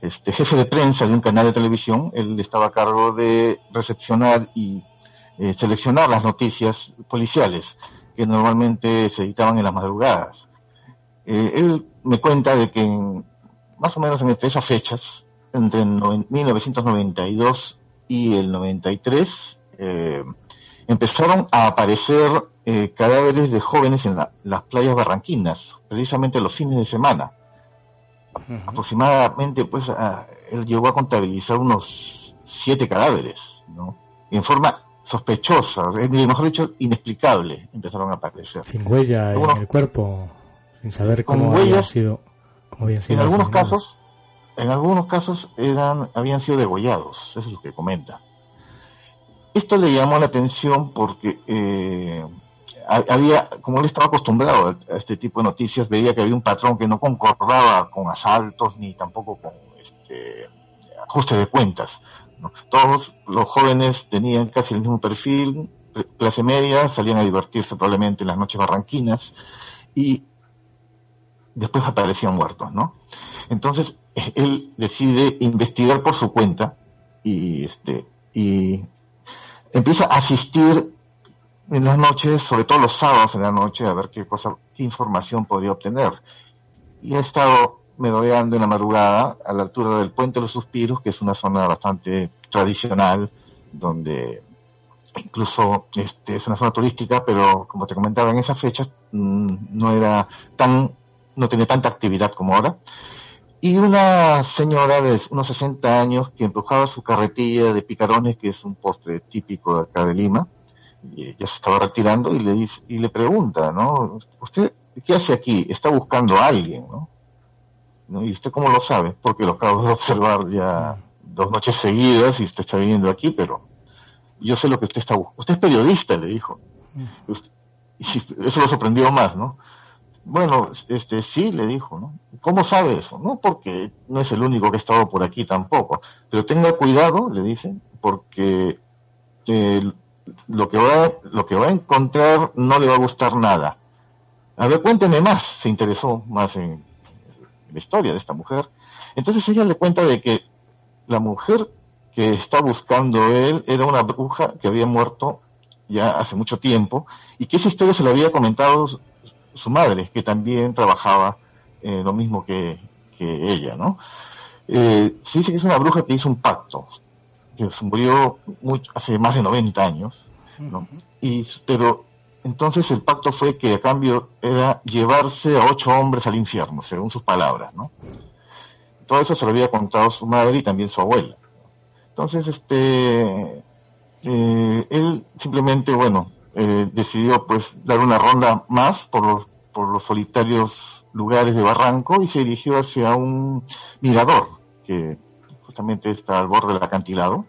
este, jefe de prensa de un canal de televisión, él estaba a cargo de recepcionar y eh, seleccionar las noticias policiales que normalmente se editaban en las madrugadas. Eh, él me cuenta de que más o menos entre esas fechas, entre 1992 y el 93, empezaron a aparecer eh, cadáveres de jóvenes en las playas barranquinas, precisamente los fines de semana. Aproximadamente, pues, él llegó a contabilizar unos siete cadáveres, ¿no? En forma sospechosa, mejor dicho, inexplicable, empezaron a aparecer. Sin huella en el cuerpo, sin saber cómo habían sido, En algunos casos, en algunos casos eran, habían sido degollados, eso es lo que comenta. Esto le llamó la atención porque eh, había, como él estaba acostumbrado a, este tipo de noticias, veía que había un patrón que no concordaba con asaltos ni tampoco con este, ajuste de cuentas. Todos los jóvenes tenían casi el mismo perfil, clase media, salían a divertirse probablemente en las noches barranquinas y después aparecían muertos, ¿no? Entonces él decide investigar por su cuenta y este y empieza a asistir en las noches, sobre todo los sábados en la noche, a ver qué cosa, qué información podría obtener. Y he estado merodeando en la madrugada a la altura del Puente de los Suspiros, que es una zona bastante tradicional, donde incluso este, es una zona turística, pero como te comentaba, en esas fechas mm, no era tan no tenía tanta actividad como ahora. Y una señora de unos 60 años que empujaba su carretilla de picarones, que es un postre típico de acá de Lima, y ya se estaba retirando y le dice, y le pregunta, ¿no? ¿Usted qué hace aquí? Está buscando a alguien, ¿no? ¿Y usted cómo lo sabe? Porque lo acabo de observar ya dos noches seguidas y usted está viniendo aquí, pero yo sé lo que usted está buscando. Usted es periodista, le dijo. y eso lo sorprendió más, ¿no? Bueno, este sí, le dijo, ¿no? ¿Cómo sabe eso? No, porque no es el único que ha estado por aquí tampoco. Pero tenga cuidado, le dice, porque eh, lo, que va, lo que va a encontrar no le va a gustar nada. A ver, cuénteme más, se interesó más en la historia de esta mujer. Entonces ella le cuenta de que la mujer que está buscando él era una bruja que había muerto ya hace mucho tiempo y que esa historia se lo había comentado su madre, que también trabajaba eh, lo mismo que, ella, ¿no? Eh, se dice que es una bruja que hizo un pacto, que se murió hace más de 90 años, ¿no? y, pero entonces el pacto fue que a cambio era llevarse a ocho hombres al infierno, según sus palabras, ¿no? Todo eso se lo había contado su madre y también su abuela. Entonces, este, eh, él simplemente, bueno, eh, decidió pues dar una ronda más por los, por los solitarios lugares de Barranco y se dirigió hacia un mirador que justamente está al borde del acantilado.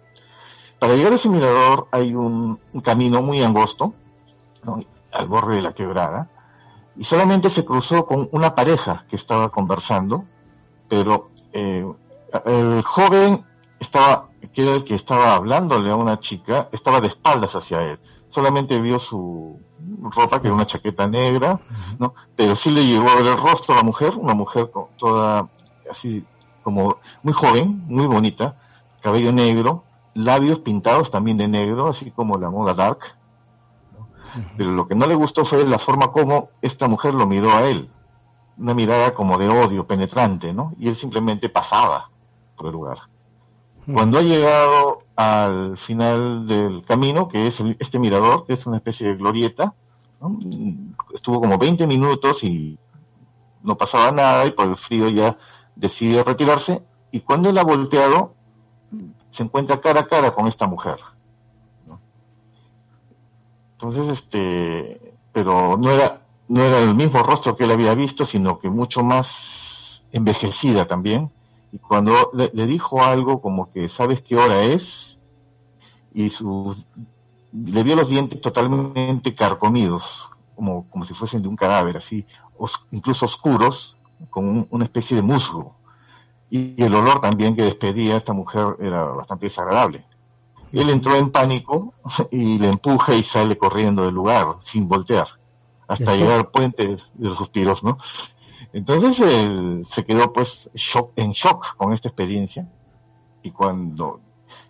Para llegar a ese mirador hay un, camino muy angosto, al borde de la quebrada, y solamente se cruzó con una pareja que estaba conversando, pero eh, el joven estaba, que era el que estaba hablándole a una chica, estaba de espaldas hacia él solamente vio su ropa, que era una chaqueta negra, ¿no? Pero sí le llegó a ver el rostro a la mujer, una mujer toda así como muy joven, muy bonita, cabello negro, labios pintados también de negro, así como la moda dark. Pero lo que no le gustó fue la forma como esta mujer lo miró a él, una mirada como de odio penetrante, ¿no? Y él simplemente pasaba por el lugar. Cuando ha llegado al final del camino, que es este mirador, que es una especie de glorieta, estuvo como 20 minutos y no pasaba nada y por el frío ya decide retirarse. Y cuando él ha volteado se encuentra cara a cara con esta mujer. Entonces, este, pero no era, no era el mismo rostro que él había visto, sino que mucho más envejecida también y cuando le, dijo algo como que sabes qué hora es y su, le vio los dientes totalmente carcomidos como, como si fuesen de un cadáver así incluso oscuros con una especie de musgo. Y, el olor también que despedía esta mujer era bastante desagradable. Él entró en pánico y le empuja y sale corriendo del lugar sin voltear hasta llegar al puente de los suspiros no entonces él se quedó pues en shock con esta experiencia y cuando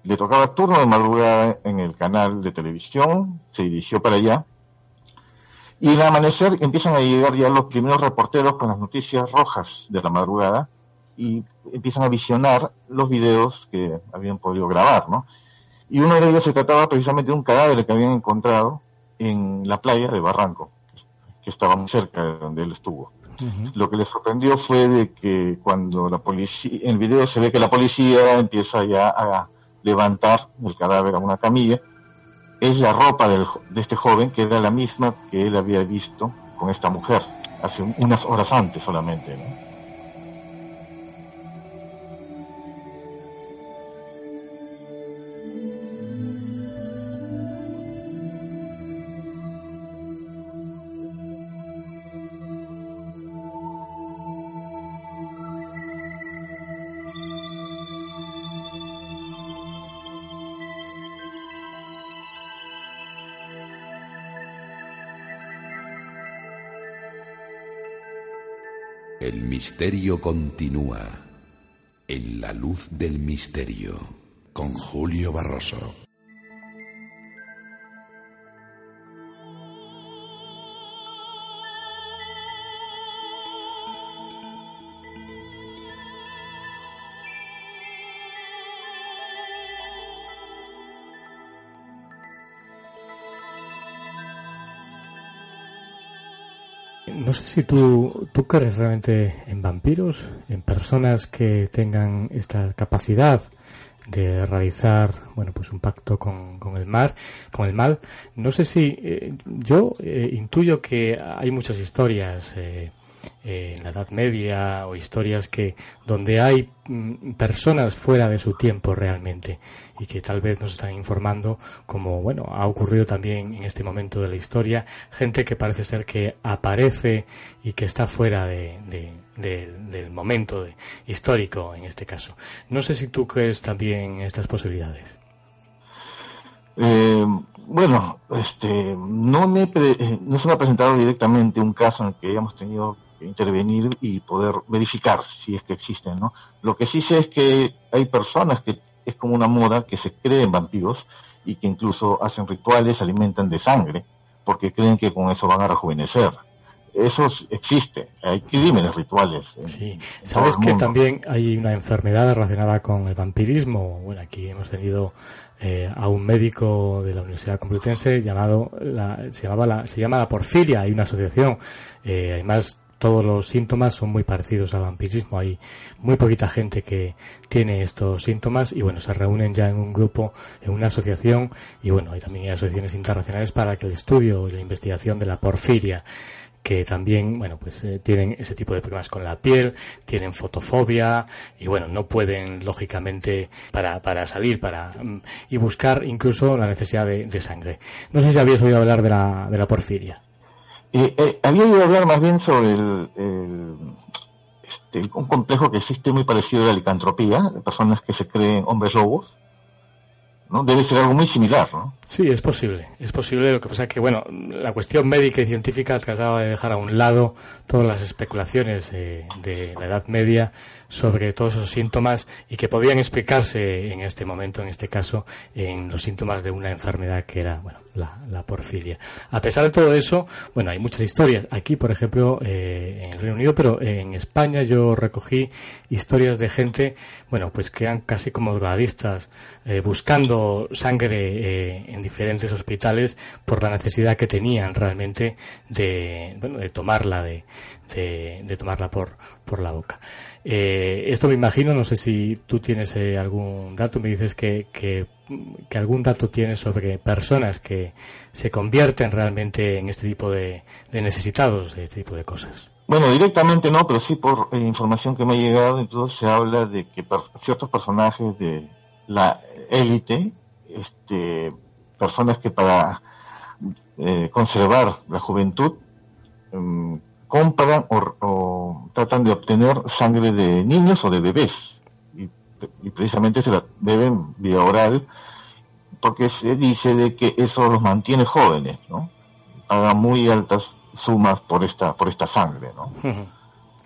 le tocaba turno de madrugada en el canal de televisión, se dirigió para allá y al amanecer empiezan a llegar ya los primeros reporteros con las noticias rojas de la madrugada y empiezan a visionar los videos que habían podido grabar, ¿no? Y uno de ellos se trataba precisamente de un cadáver que habían encontrado en la playa de Barranco, que estaba muy cerca de donde él estuvo. Lo que le sorprendió fue de que cuando la policía, en el video se ve que la policía empieza ya a levantar el cadáver a una camilla, es la ropa de este joven que era la misma que él había visto con esta mujer hace unas horas antes solamente. Misterio continúa en la luz del misterio con Julio Barroso. No sé si tú, tú crees realmente en vampiros, en personas que tengan esta capacidad de realizar bueno pues un pacto con, con el mar con el mal. No sé si eh, yo eh, intuyo que hay muchas historias eh, eh, en la Edad Media o historias que donde hay mm, personas fuera de su tiempo realmente y que tal vez nos están informando como bueno ha ocurrido también en este momento de la historia gente que parece ser que aparece y que está fuera de, del momento histórico en este caso. No sé si tú crees también estas posibilidades. Eh, bueno, este, no, me eh, no se me ha presentado directamente un caso en el que hayamos tenido intervenir y poder verificar si es que existen, ¿no? Lo que sí sé es que hay personas que es como una moda que se creen vampiros y que incluso hacen rituales, se alimentan de sangre, porque creen que con eso van a rejuvenecer. Eso existe, hay crímenes rituales. sí, sabes que también hay una enfermedad relacionada con el vampirismo. Bueno, aquí hemos tenido eh, a un médico de la Universidad Complutense llamado, la, se llamaba la, se llama la porfiria, hay una asociación, eh, además todos los síntomas son muy parecidos al vampirismo. Hay muy poquita gente que tiene estos síntomas y bueno, se reúnen ya en un grupo, en una asociación y bueno, hay también asociaciones internacionales para que el estudio y la investigación de la porfiria que también, bueno, pues eh, tienen ese tipo de problemas con la piel, tienen fotofobia y bueno, no pueden lógicamente para, para salir para mm, y buscar incluso la necesidad de, de, sangre. No sé si habías oído hablar de la, de la porfiria. Eh, eh, había ido a hablar más bien sobre el, este, un complejo que existe muy parecido a la licantropía, personas que se creen hombres lobos, ¿no? Debe ser algo muy similar, ¿no? Sí, es posible, es posible. Lo que pasa es que, bueno, la cuestión médica y científica trataba de dejar a un lado todas las especulaciones eh, de la Edad Media sobre todos esos síntomas y que podían explicarse en este momento, en este caso, en los síntomas de una enfermedad que era, bueno, la, la porfiria. A pesar de todo eso, bueno, hay muchas historias. Aquí, por ejemplo, eh, en el Reino Unido, pero en España yo recogí historias de gente, bueno, pues que eran casi como drogadistas, eh, buscando sangre eh, en diferentes hospitales por la necesidad que tenían realmente de, bueno, de tomarla, de, de, de tomarla por, por la boca. Eh, esto me imagino, no sé si tú tienes eh, algún dato, me dices que, que, algún dato tienes sobre personas que se convierten realmente en este tipo de, necesitados, este tipo de cosas. Bueno, directamente no, pero sí por eh, información que me ha llegado, entonces se habla de que ciertos personajes de la élite, este, personas que para eh, conservar la juventud, um, compran o, o, tratan de obtener sangre de niños o de bebés y, precisamente se la beben vía oral porque se dice de que eso los mantiene jóvenes, ¿no? Pagan muy altas sumas por esta por esta sangre, ¿no?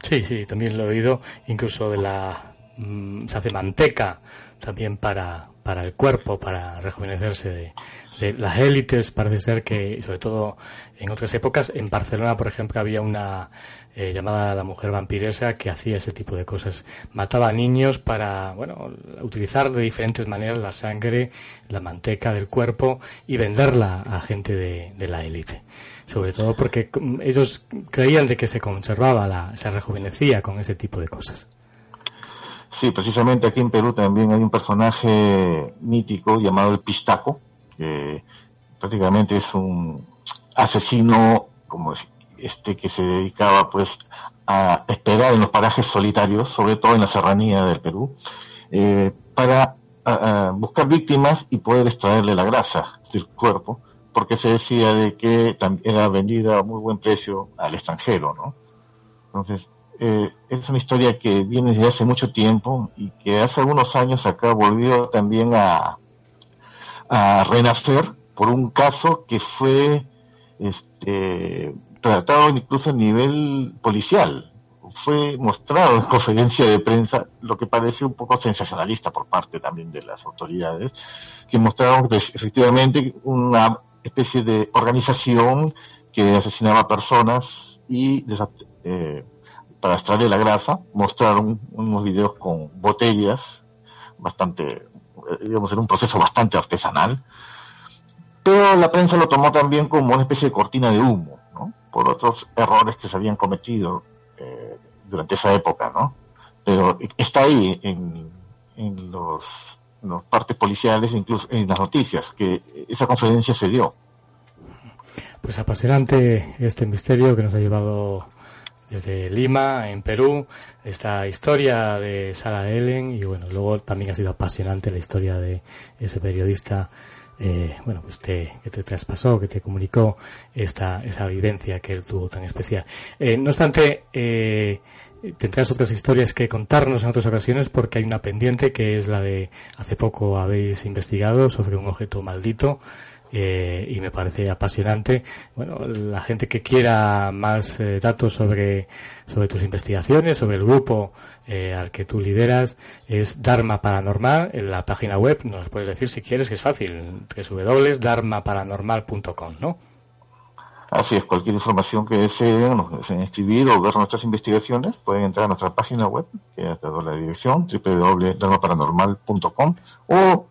Sí, sí, también lo he oído, incluso de la mmm, se hace manteca también para para el cuerpo, para rejuvenecerse de, las élites, parece ser que, sobre todo en otras épocas, en Barcelona, por ejemplo, había una eh, llamada la mujer vampiresa que hacía ese tipo de cosas. Mataba a niños para, bueno, utilizar de diferentes maneras la sangre, la manteca del cuerpo y venderla a gente de, de la élite. Sobre todo porque ellos creían de que se conservaba, la, se rejuvenecía con ese tipo de cosas. Sí, precisamente aquí en Perú también hay un personaje mítico llamado el Pistaco, prácticamente es un asesino como este que se dedicaba pues a esperar en los parajes solitarios, sobre todo en la serranía del Perú, eh, para buscar víctimas y poder extraerle la grasa del cuerpo, porque se decía de que era vendida a muy buen precio al extranjero, ¿no? Entonces, eh, es una historia que viene desde hace mucho tiempo y que hace algunos años acá volvió también a, a renacer por un caso que fue este, tratado incluso a nivel policial. Fue mostrado en conferencia de prensa, lo que parece un poco sensacionalista por parte también de las autoridades, que mostraron que efectivamente una especie de organización que asesinaba personas y eh, para extraer la grasa, mostraron unos videos con botellas, bastante, digamos, en un proceso bastante artesanal, pero la prensa lo tomó también como una especie de cortina de humo, ¿no? por otros errores que se habían cometido eh, durante esa época, ¿no? Pero está ahí en, en los, los partes policiales, incluso en las noticias, que esa conferencia se dio. Pues apasionante este misterio que nos ha llevado desde Lima, en Perú, esta historia de Sara Ellen y bueno, luego también ha sido apasionante la historia de ese periodista eh, bueno, pues te, que te traspasó, que te comunicó esta, esa vivencia que él tuvo tan especial. Eh, no obstante, eh, tendrás otras historias que contarnos en otras ocasiones porque hay una pendiente que es la de hace poco habéis investigado sobre un objeto maldito eh, y me parece apasionante. Bueno, la gente que quiera más eh, datos sobre, sobre tus investigaciones, sobre el grupo eh, al que tú lideras, es Dharma Paranormal en la página web. Nos puedes decir si quieres, que es fácil, www.dharmaparanormal.com, ¿no? Así es, cualquier información que deseen, deseen escribir o ver nuestras investigaciones, pueden entrar a nuestra página web, que ha dado la dirección, www.dharmaparanormal.com, o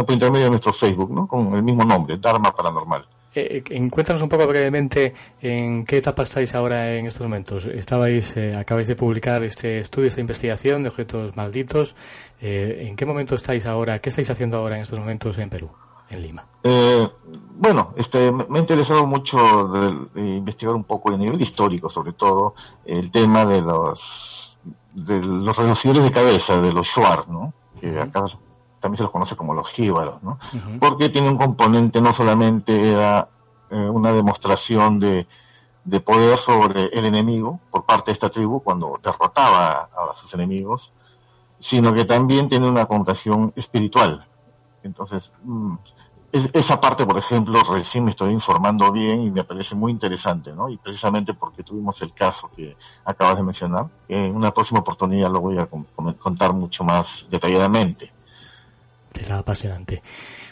por intermedio de nuestro Facebook, ¿no? Con el mismo nombre, Dharma Paranormal. Eh, encuéntranos un poco brevemente en qué etapa estáis ahora en estos momentos. Estabais, eh, acabáis de publicar este estudio, esta investigación de objetos malditos. Eh, ¿En qué momento estáis ahora? ¿Qué estáis haciendo ahora en estos momentos en Perú, en Lima? Eh, bueno, este, me ha interesado mucho de, de investigar un poco de nivel histórico, sobre todo el tema de los de los reductores de cabeza, de los shuar, ¿no? Que acá también se los conoce como los jíbaros, ¿no? Porque tiene un componente, no solamente era eh, una demostración de, de poder sobre el enemigo por parte de esta tribu cuando derrotaba a sus enemigos, sino que también tiene una connotación espiritual. Entonces, mm, es- esa parte, por ejemplo, recién me estoy informando bien y me parece muy interesante, ¿no? Y precisamente porque tuvimos el caso que acabas de mencionar, en una próxima oportunidad lo voy a contar mucho más detalladamente. Será apasionante.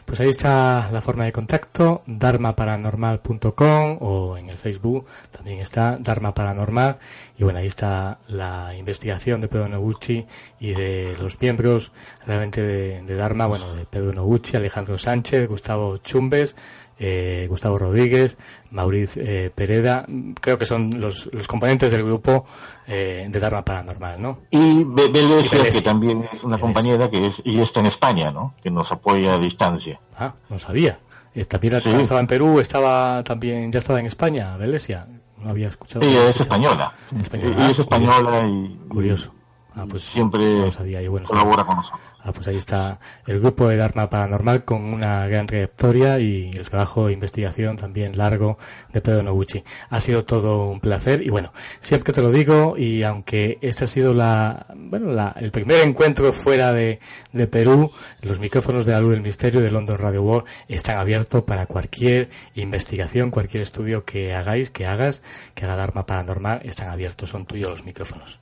Pues ahí está la forma de contacto, dharmaparanormal.com o en el Facebook también está Dharma Paranormal y bueno, ahí está la investigación de Pedro Noguchi y de los miembros realmente de, de Dharma, bueno, de Pedro Noguchi, Alejandro Sánchez, Gustavo Chumbes, eh, Gustavo Rodríguez, Mauriz eh, Pereda, creo que son los, los componentes del grupo eh, de Dharma Paranormal, ¿no? Y Belesia. que también es una compañera que es, y está en España, ¿no? Que nos apoya a distancia. Ah, no sabía. Eh, También Sí. estaba en Perú, estaba también, ya estaba en España, Belesia. No había escuchado. Ella no es escuchado. española. Española. Ella Ah, es española y, Curioso. Ah, pues siempre no lo sabía yo. Bueno, colabora con nosotros. Ah, pues ahí está el grupo de Dharma Paranormal con una gran trayectoria y el trabajo de investigación también largo de Pedro Noguchi. Ha sido todo un placer y bueno, siempre que te lo digo y aunque este ha sido la, bueno, la, el primer encuentro fuera de, de Perú, los micrófonos de la luz del misterio de London Radio World están abiertos para cualquier investigación, cualquier estudio que hagáis, que hagas, que haga Dharma Paranormal, están abiertos, son tuyos los micrófonos.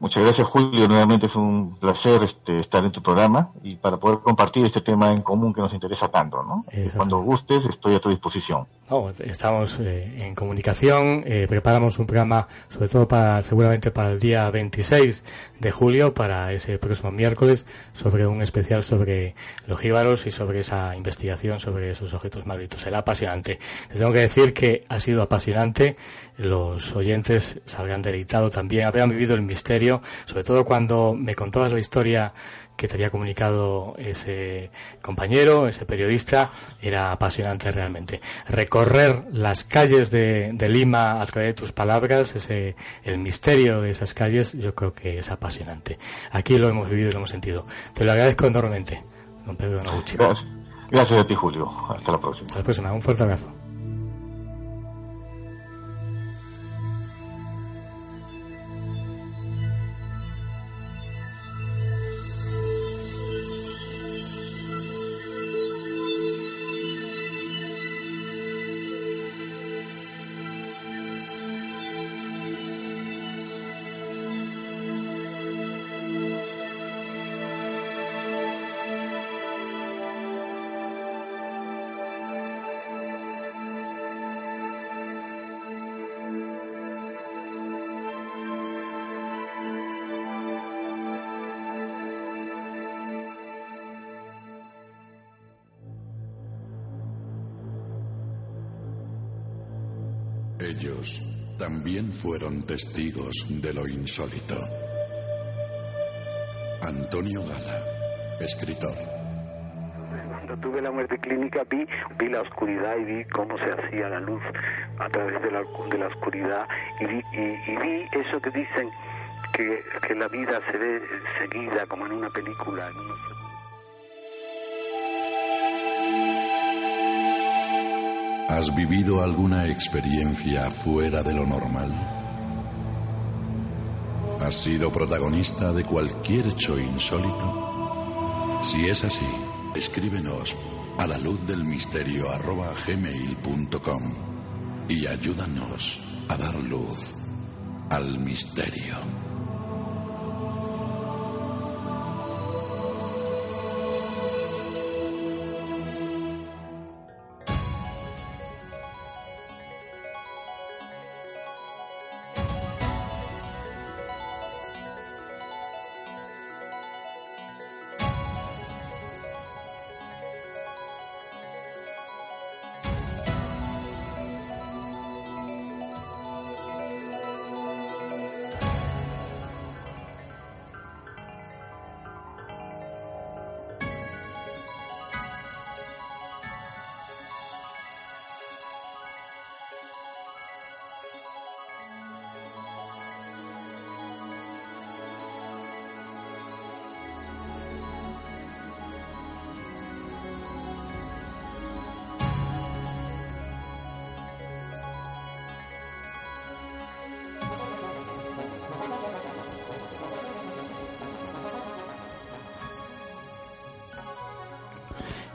Muchas gracias, Julio. Nuevamente es un placer este, estar en tu programa y para poder compartir este tema en común que nos interesa tanto, ¿no? Cuando gustes, estoy a tu disposición. No, estamos eh, en comunicación, eh, preparamos un programa sobre todo para seguramente para el día 26 de julio, para ese próximo miércoles, sobre un especial sobre los jíbaros y sobre esa investigación sobre esos objetos malditos. Será apasionante. Les tengo que decir que ha sido apasionante, los oyentes se habrán deleitado también, habrán vivido el misterio, sobre todo cuando me contabas la historia que te había comunicado ese compañero, ese periodista, era apasionante realmente. Recorrer las calles de, de Lima a través de tus palabras, ese, el misterio de esas calles, yo creo que es apasionante. Aquí lo hemos vivido y lo hemos sentido. Te lo agradezco enormemente, don Pedro Noguchi. Gracias, gracias a ti, Julio. Hasta la próxima. Hasta la próxima. Un fuerte abrazo. Fueron testigos de lo insólito. Antonio Gala, escritor. Cuando tuve la muerte clínica vi, vi la oscuridad y vi cómo se hacía la luz a través de la, de la oscuridad y vi, y, vi eso que dicen que, que, la vida se ve seguida como en una película. En ¿Has vivido alguna experiencia fuera de lo normal? ¿Has sido protagonista de cualquier hecho insólito? Si es así, escríbenos a la luz del misterio gmail.com y ayúdanos a dar luz al misterio.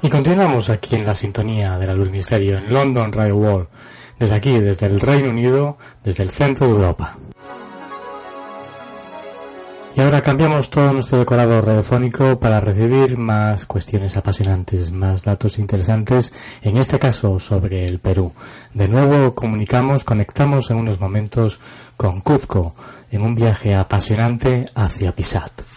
Y continuamos aquí en la sintonía de la Luz Misterio en London Radio World, desde aquí, desde el Reino Unido, desde el centro de Europa. Y ahora cambiamos todo nuestro decorado radiofónico para recibir más cuestiones apasionantes, más datos interesantes, en este caso sobre el Perú. De nuevo comunicamos, conectamos en unos momentos con Cuzco, en un viaje apasionante hacia Pisat.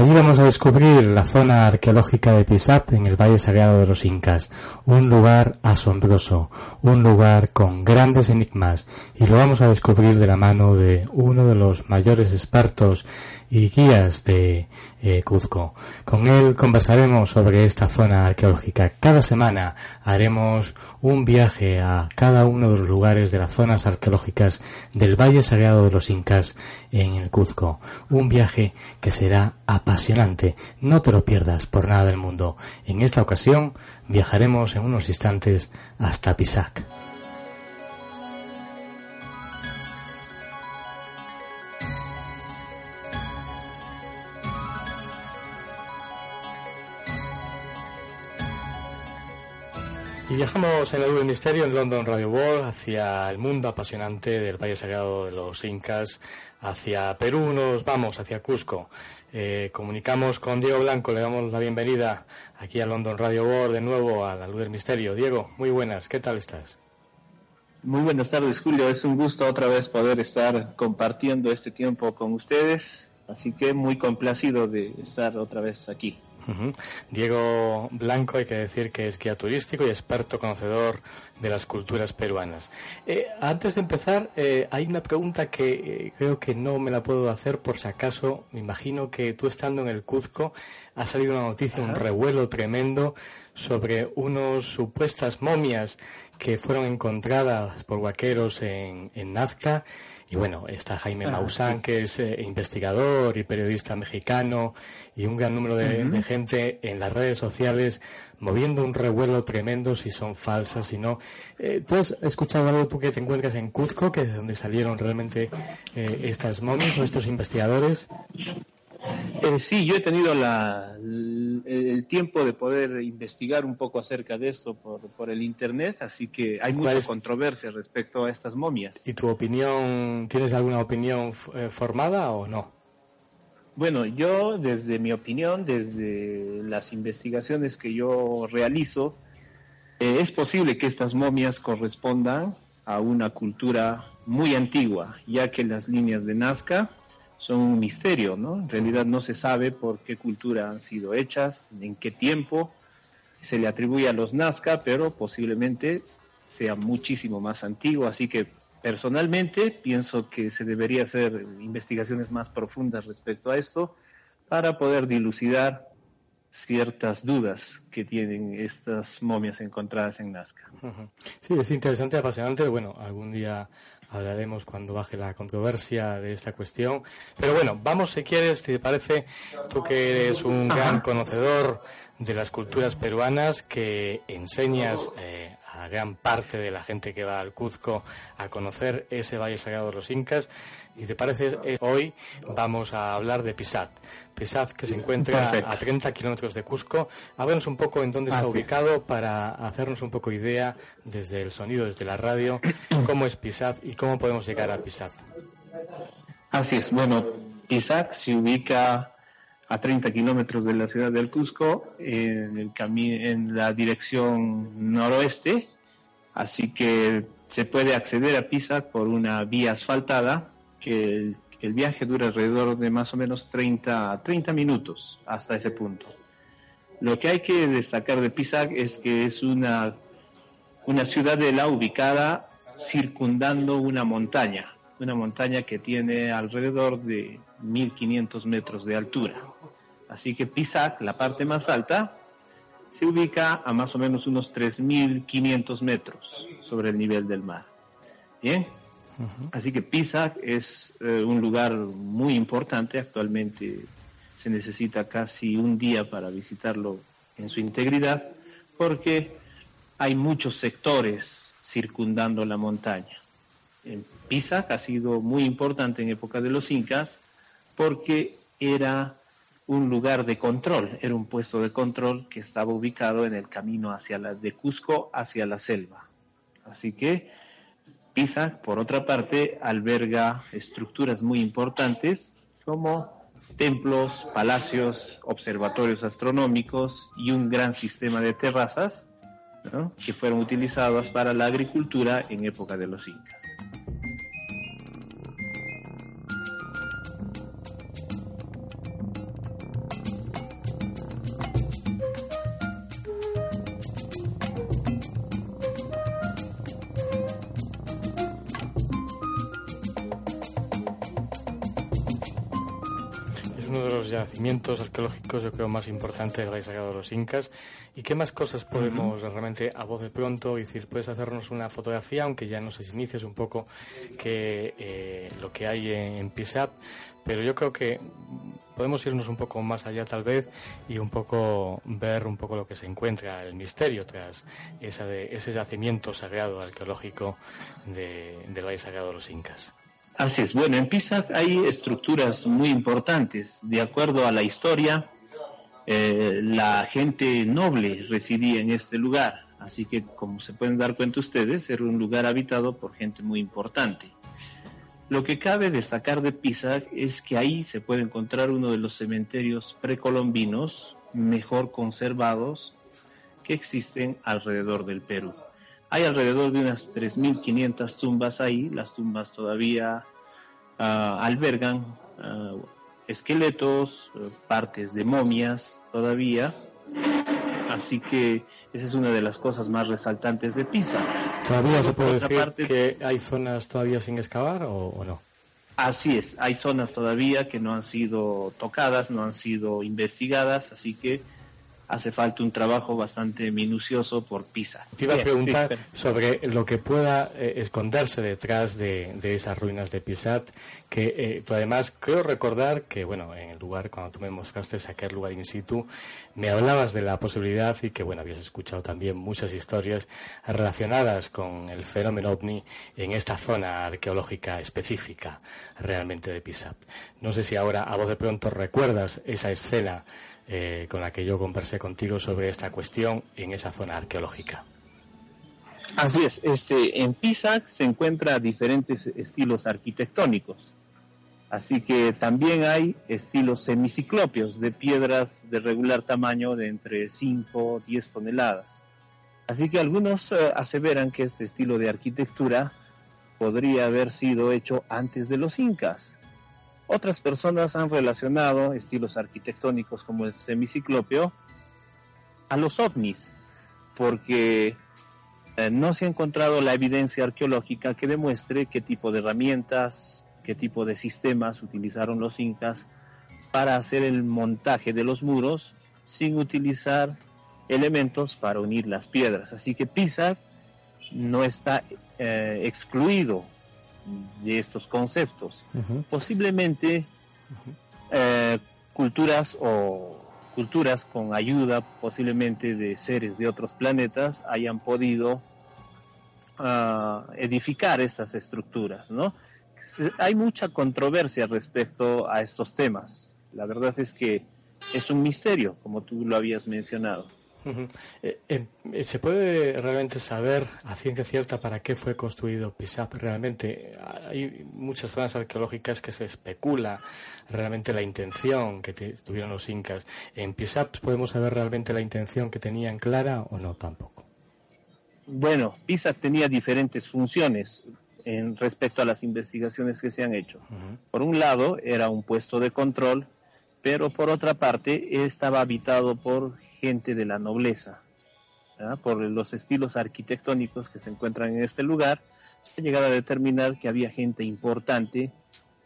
Allí vamos a descubrir la zona arqueológica de Pisat en el Valle Sagrado de los Incas, un lugar asombroso, un lugar con grandes enigmas, y lo vamos a descubrir de la mano de uno de los mayores expertos y guías de eh, Cuzco. Con él conversaremos sobre esta zona arqueológica. Cada semana haremos un viaje a cada uno de los lugares de las zonas arqueológicas del Valle Sagrado de los Incas en el Cuzco. Un viaje que será apasionante. No te lo pierdas por nada del mundo. En esta ocasión viajaremos en unos instantes hasta Pisac. Y viajamos en el del misterio en London Radio World hacia el mundo apasionante del Valle Sagrado de los Incas, hacia Perú, nos vamos hacia Cusco. Eh, comunicamos con Diego Blanco, le damos la bienvenida aquí a London Radio World de nuevo a la luz del misterio. Diego, muy buenas, ¿qué tal estás? Muy buenas tardes, Julio. Es un gusto otra vez poder estar compartiendo este tiempo con ustedes, así que muy complacido de estar otra vez aquí. Diego Blanco, hay que decir que es guía turístico y experto conocedor de las culturas peruanas. Eh, antes de empezar, eh, hay una pregunta que eh, creo que no me la puedo hacer por si acaso. Me imagino que tú estando en el Cuzco ha salido una noticia, un revuelo tremendo sobre unas supuestas momias que fueron encontradas por vaqueros en, en Nazca y bueno, está Jaime ah, Maussan, que es eh, investigador y periodista mexicano, y un gran número de, gente en las redes sociales moviendo un revuelo tremendo si son falsas, si no. Eh, ¿Tú has escuchado algo tú que te encuentras en Cuzco, que es de donde salieron realmente eh, estas momias o estos investigadores? Eh, sí, yo he tenido la, el, tiempo de poder investigar un poco acerca de esto por, el Internet, así que hay mucha controversia respecto a estas momias. ¿Y tu opinión, tienes alguna opinión eh, formada o no? Bueno, yo desde mi opinión, desde las investigaciones que yo realizo, eh, es posible que estas momias correspondan a una cultura muy antigua, ya que las líneas de Nazca son un misterio, ¿no? En realidad no se sabe por qué cultura han sido hechas, en qué tiempo, se le atribuye a los Nazca, pero posiblemente sea muchísimo más antiguo, así que personalmente pienso que se debería hacer investigaciones más profundas respecto a esto para poder dilucidar ciertas dudas que tienen estas momias encontradas en Nazca. Sí, es interesante, apasionante. Bueno, algún día hablaremos cuando baje la controversia de esta cuestión. Pero bueno, vamos si quieres, si te parece, tú que eres un gran conocedor de las culturas peruanas, que enseñas eh, a gran parte de la gente que va al Cuzco a conocer ese Valle Sagrado de los Incas. Y te parece, eh, hoy vamos a hablar de Pisat. Pisat que se encuentra a 30 kilómetros de Cusco. Háblanos un poco en dónde está ubicado para hacernos un poco idea desde el sonido, desde la radio, cómo es Pisat y cómo podemos llegar a Pisat. Así es. Bueno, Pisat se ubica a 30 kilómetros de la ciudad del Cusco, en, el en la dirección noroeste, así que se puede acceder a Pisa por una vía asfaltada, que el, viaje dura alrededor de más o menos 30, 30 minutos hasta ese punto. Lo que hay que destacar de Pisac es que es una, una ciudadela ubicada circundando una montaña, una montaña que tiene alrededor de 1500 metros de altura. Así que Pisac, la parte más alta, se ubica a más o menos unos 3.500 metros sobre el nivel del mar. Bien, así que Pisac es eh, un lugar muy importante. Actualmente se necesita casi un día para visitarlo en su integridad porque hay muchos sectores circundando la montaña. Pisac ha sido muy importante en época de los incas porque era un lugar de control, era un puesto de control que estaba ubicado en el camino hacia la, de Cusco hacia la selva. Así que Pisa, por otra parte, alberga estructuras muy importantes como templos, palacios, observatorios astronómicos y un gran sistema de terrazas que fueron utilizadas para la agricultura en época de los incas. Yacimientos arqueológicos, yo creo, más importantes del Valle Sagrado de los Incas. ¿Y qué más cosas podemos realmente, a voz de pronto, decir, puedes hacernos una fotografía, aunque ya nos inicies un poco que eh, lo que hay en, Pisap, pero yo creo que podemos irnos un poco más allá tal vez y un poco ver un poco lo que se encuentra, el misterio tras esa de, ese yacimiento sagrado arqueológico de, del Valle Sagrado de los Incas. Así es. Bueno, en Pisa hay estructuras muy importantes. De acuerdo a la historia, eh, la gente noble residía en este lugar. Así que, como se pueden dar cuenta ustedes, era un lugar habitado por gente muy importante. Lo que cabe destacar de Pisa es que ahí se puede encontrar uno de los cementerios precolombinos mejor conservados que existen alrededor del Perú. Hay alrededor de unas 3.500 tumbas ahí. Las tumbas todavía albergan ah, esqueletos, eh, partes de momias todavía. Así que esa es una de las cosas más resaltantes de Pisa. ¿Todavía se puede decir que hay zonas todavía sin excavar o no? Así es, hay zonas todavía que no han sido tocadas, no han sido investigadas, así que hace falta un trabajo bastante minucioso por PISA. Te iba a preguntar sobre lo que pueda eh, esconderse detrás de, esas ruinas de Pisat, que eh, tú además creo recordar que, bueno, en el lugar, cuando tú me mostraste aquel lugar in situ, me hablabas de la posibilidad y que, bueno, habías escuchado también muchas historias relacionadas con el fenómeno ovni en esta zona arqueológica específica realmente de Pisat. No sé si ahora a vos de pronto recuerdas esa escena eh, con la que yo conversé contigo sobre esta cuestión en esa zona arqueológica. Así es, este, en Pisac se encuentran diferentes estilos arquitectónicos, así que también hay estilos semiciclopios de piedras de regular tamaño de entre 5 o 10 toneladas. Así que algunos eh, aseveran que este estilo de arquitectura podría haber sido hecho antes de los incas, otras personas han relacionado estilos arquitectónicos como el semiciclopio a los ovnis, porque eh, no se ha encontrado la evidencia arqueológica que demuestre qué tipo de herramientas, qué tipo de sistemas utilizaron los incas para hacer el montaje de los muros sin utilizar elementos para unir las piedras. Así que Pisa no está eh, excluido de estos conceptos. Posiblemente eh, culturas o culturas con ayuda posiblemente de seres de otros planetas hayan podido ah, edificar estas estructuras, ¿no? Hay mucha controversia respecto a estos temas. La verdad es que es un misterio, como tú lo habías mencionado. Eh, eh, ¿Se puede realmente saber a ciencia cierta para qué fue construido Pisap realmente? Hay muchas zonas arqueológicas que se especula realmente la intención que tuvieron los incas. ¿En Pisap podemos saber realmente la intención que tenían clara o no tampoco? Bueno, Pisap tenía diferentes funciones en respecto a las investigaciones que se han hecho. Por un lado, era un puesto de control, pero por otra parte, estaba habitado por gente de la nobleza. Por los estilos arquitectónicos que se encuentran en este lugar, se ha llegado a determinar que había gente importante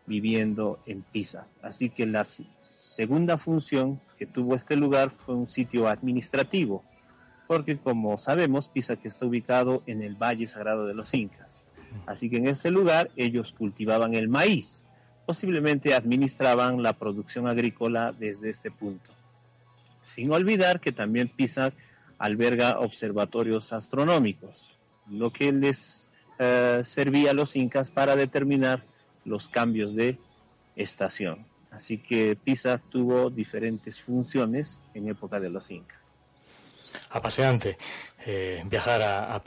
viviendo en Pisa. Así que la segunda función que tuvo este lugar fue un sitio administrativo, porque como sabemos, Pisa que está ubicado en el Valle Sagrado de los Incas. Así que en este lugar ellos cultivaban el maíz, posiblemente administraban la producción agrícola desde este punto. Sin olvidar que también Pisac alberga observatorios astronómicos, lo que les eh, servía a los incas para determinar los cambios de estación. Así que Pisac tuvo diferentes funciones en época de los incas. Apasionante eh, viajar a, a,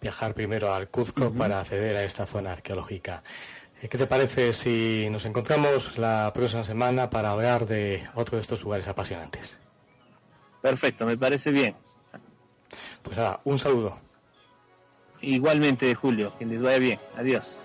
viajar primero al Cuzco para acceder a esta zona arqueológica. Eh, ¿Qué te parece si nos encontramos la próxima semana para hablar de otro de estos lugares apasionantes? Perfecto, me parece bien. Pues nada, un saludo. Igualmente, Julio, que les vaya bien. Adiós.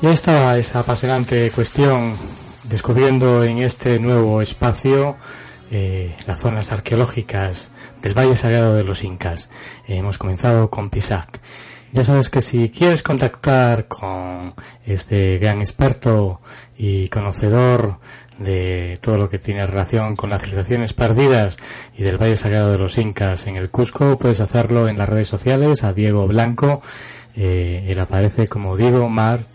Y esta esa apasionante cuestión descubriendo en este nuevo espacio eh, las zonas arqueológicas del Valle Sagrado de los Incas. hemos comenzado con Pisac. Ya sabes que si quieres contactar con este gran experto y conocedor de todo lo que tiene relación con las civilizaciones perdidas y del Valle Sagrado de los Incas en el Cusco, puedes hacerlo en las redes sociales a Diego Blanco. Eh, él aparece como Diego Mart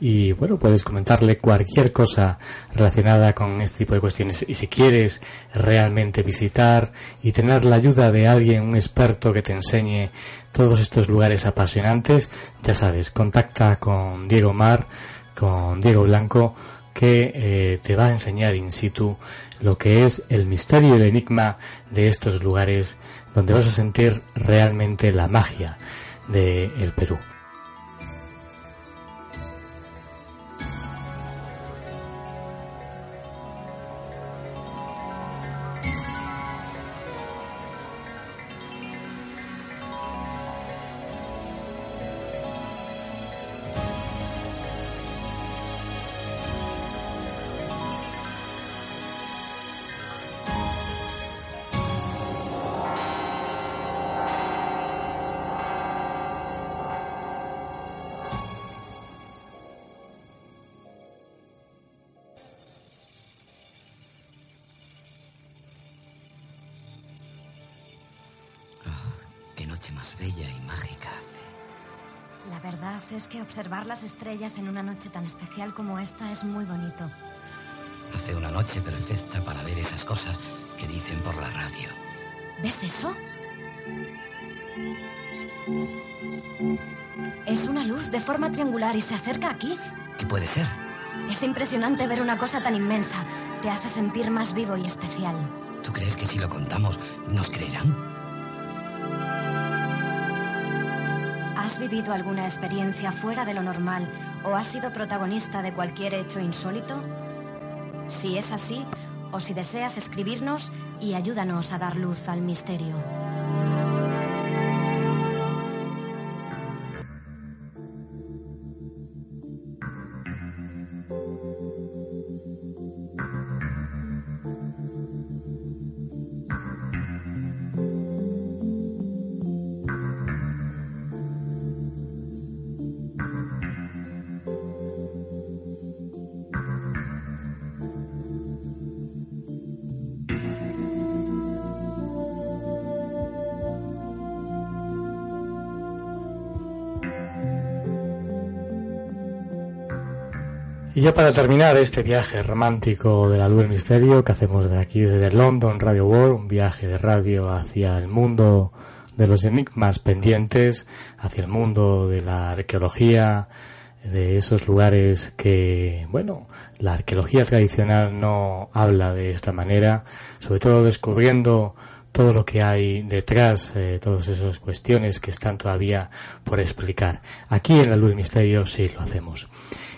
y bueno, puedes comentarle cualquier cosa relacionada con este tipo de cuestiones. Y si quieres realmente visitar y tener la ayuda de alguien, un experto que te enseñe todos estos lugares apasionantes, ya sabes, contacta con Diego Mar, con Diego Blanco, que eh, te va a enseñar in situ lo que es el misterio y el enigma de estos lugares donde vas a sentir realmente la magia del Perú. Las estrellas en una noche tan especial como esta es muy bonito. Hace una noche perfecta para ver esas cosas que dicen por la radio. ¿Ves eso? Es una luz de forma triangular y se acerca aquí. ¿Qué puede ser? Es impresionante ver una cosa tan inmensa. Te hace sentir más vivo y especial. ¿Tú crees que si lo contamos nos creerán? ¿Has vivido alguna experiencia fuera de lo normal o has sido protagonista de cualquier hecho insólito? si es así o si deseas escribirnos y ayúdanos a dar luz al misterio. Y ya para terminar este viaje romántico de la luz del misterio que hacemos de aquí desde London Radio World, un viaje de radio hacia el mundo de los enigmas pendientes, hacia el mundo de la arqueología, de esos lugares que, bueno, la arqueología tradicional no habla de esta manera, sobre todo descubriendo todo lo que hay detrás, eh, todas esas cuestiones que están todavía por explicar. Aquí en la luz misterio sí lo hacemos.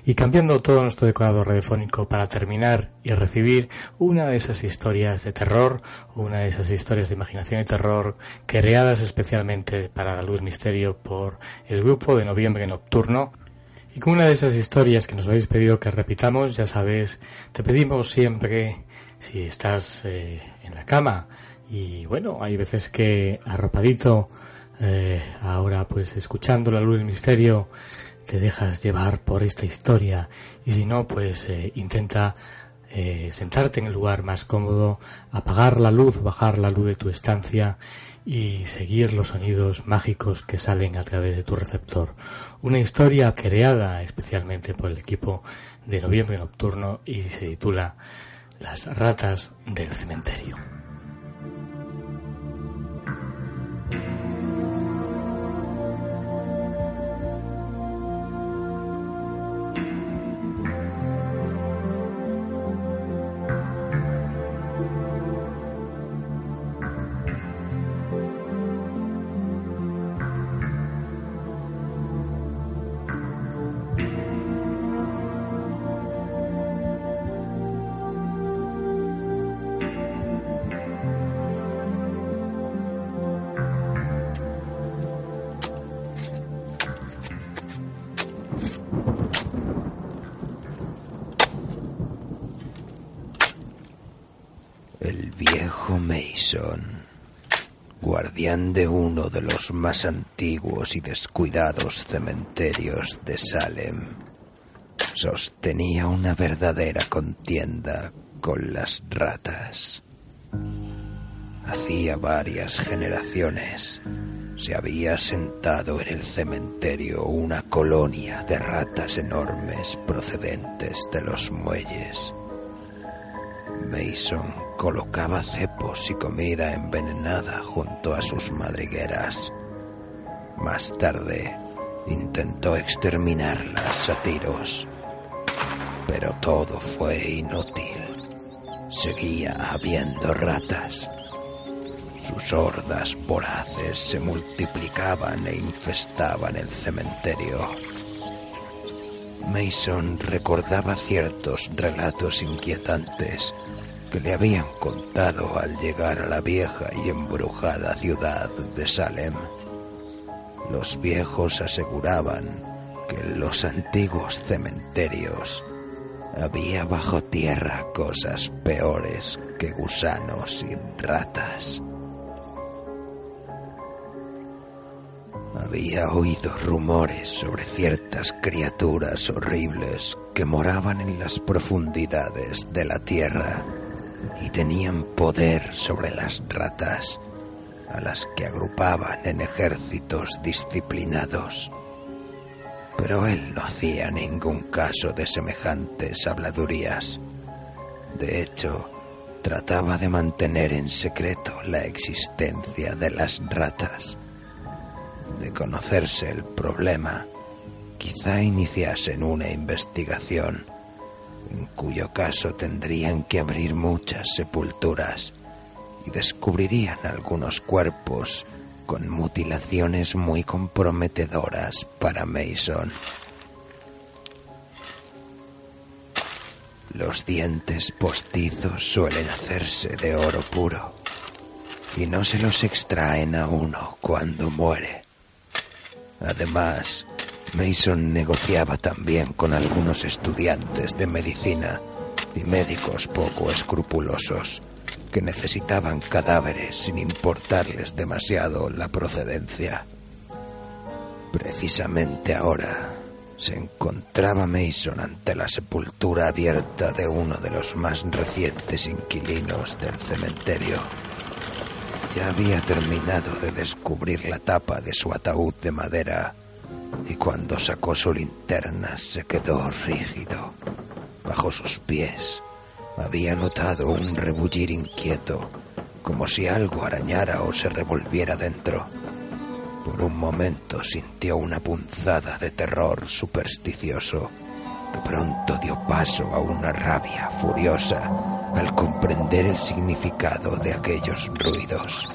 Y cambiando todo nuestro decorado radiofónico para terminar y recibir una de esas historias de terror, una de esas historias de imaginación y terror creadas especialmente para la luz misterio por el grupo de Noviembre Nocturno. Y con una de esas historias que nos habéis pedido que repitamos, ya sabes, te pedimos siempre, si estás eh, en la cama, y bueno, hay veces que arropadito, eh, ahora pues escuchando la luz del misterio, te dejas llevar por esta historia y si no, pues eh, intenta eh, sentarte en el lugar más cómodo, apagar la luz, bajar la luz de tu estancia y seguir los sonidos mágicos que salen a través de tu receptor. Una historia creada especialmente por el equipo de Noviembre Nocturno y se titula Las ratas del cementerio. Thank you. De los más antiguos y descuidados cementerios de Salem, sostenía una verdadera contienda con las ratas. Hacía varias generaciones se había sentado en el cementerio una colonia de ratas enormes procedentes de los muelles. Mason colocaba cepos y comida envenenada junto a sus madrigueras. Más tarde intentó exterminarlas a tiros, pero todo fue inútil. Seguía habiendo ratas. Sus hordas voraces se multiplicaban e infestaban el cementerio. Mason recordaba ciertos relatos inquietantes que le habían contado al llegar a la vieja y embrujada ciudad de Salem. Los viejos aseguraban que en los antiguos cementerios había bajo tierra cosas peores que gusanos y ratas. Había oído rumores sobre ciertas criaturas horribles que moraban en las profundidades de la tierra y tenían poder sobre las ratas, a las que agrupaban en ejércitos disciplinados. Pero él no hacía ningún caso de semejantes habladurías. De hecho, trataba de mantener en secreto la existencia de las ratas. De conocerse el problema, quizá iniciasen una investigación en cuyo caso tendrían que abrir muchas sepulturas y descubrirían algunos cuerpos con mutilaciones muy comprometedoras para Mason. Los dientes postizos suelen hacerse de oro puro y no se los extraen a uno cuando muere. Además, Mason negociaba también con algunos estudiantes de medicina y médicos poco escrupulosos que necesitaban cadáveres sin importarles demasiado la procedencia. Precisamente ahora se encontraba Mason ante la sepultura abierta de uno de los más recientes inquilinos del cementerio. Ya había terminado de descubrir la tapa de su ataúd de madera y cuando sacó su linterna se quedó rígido. Bajo sus pies había notado un rebullir inquieto, como si algo arañara o se revolviera dentro. Por un momento sintió una punzada de terror supersticioso que pronto dio paso a una rabia furiosa al comprender el significado de aquellos ruidos.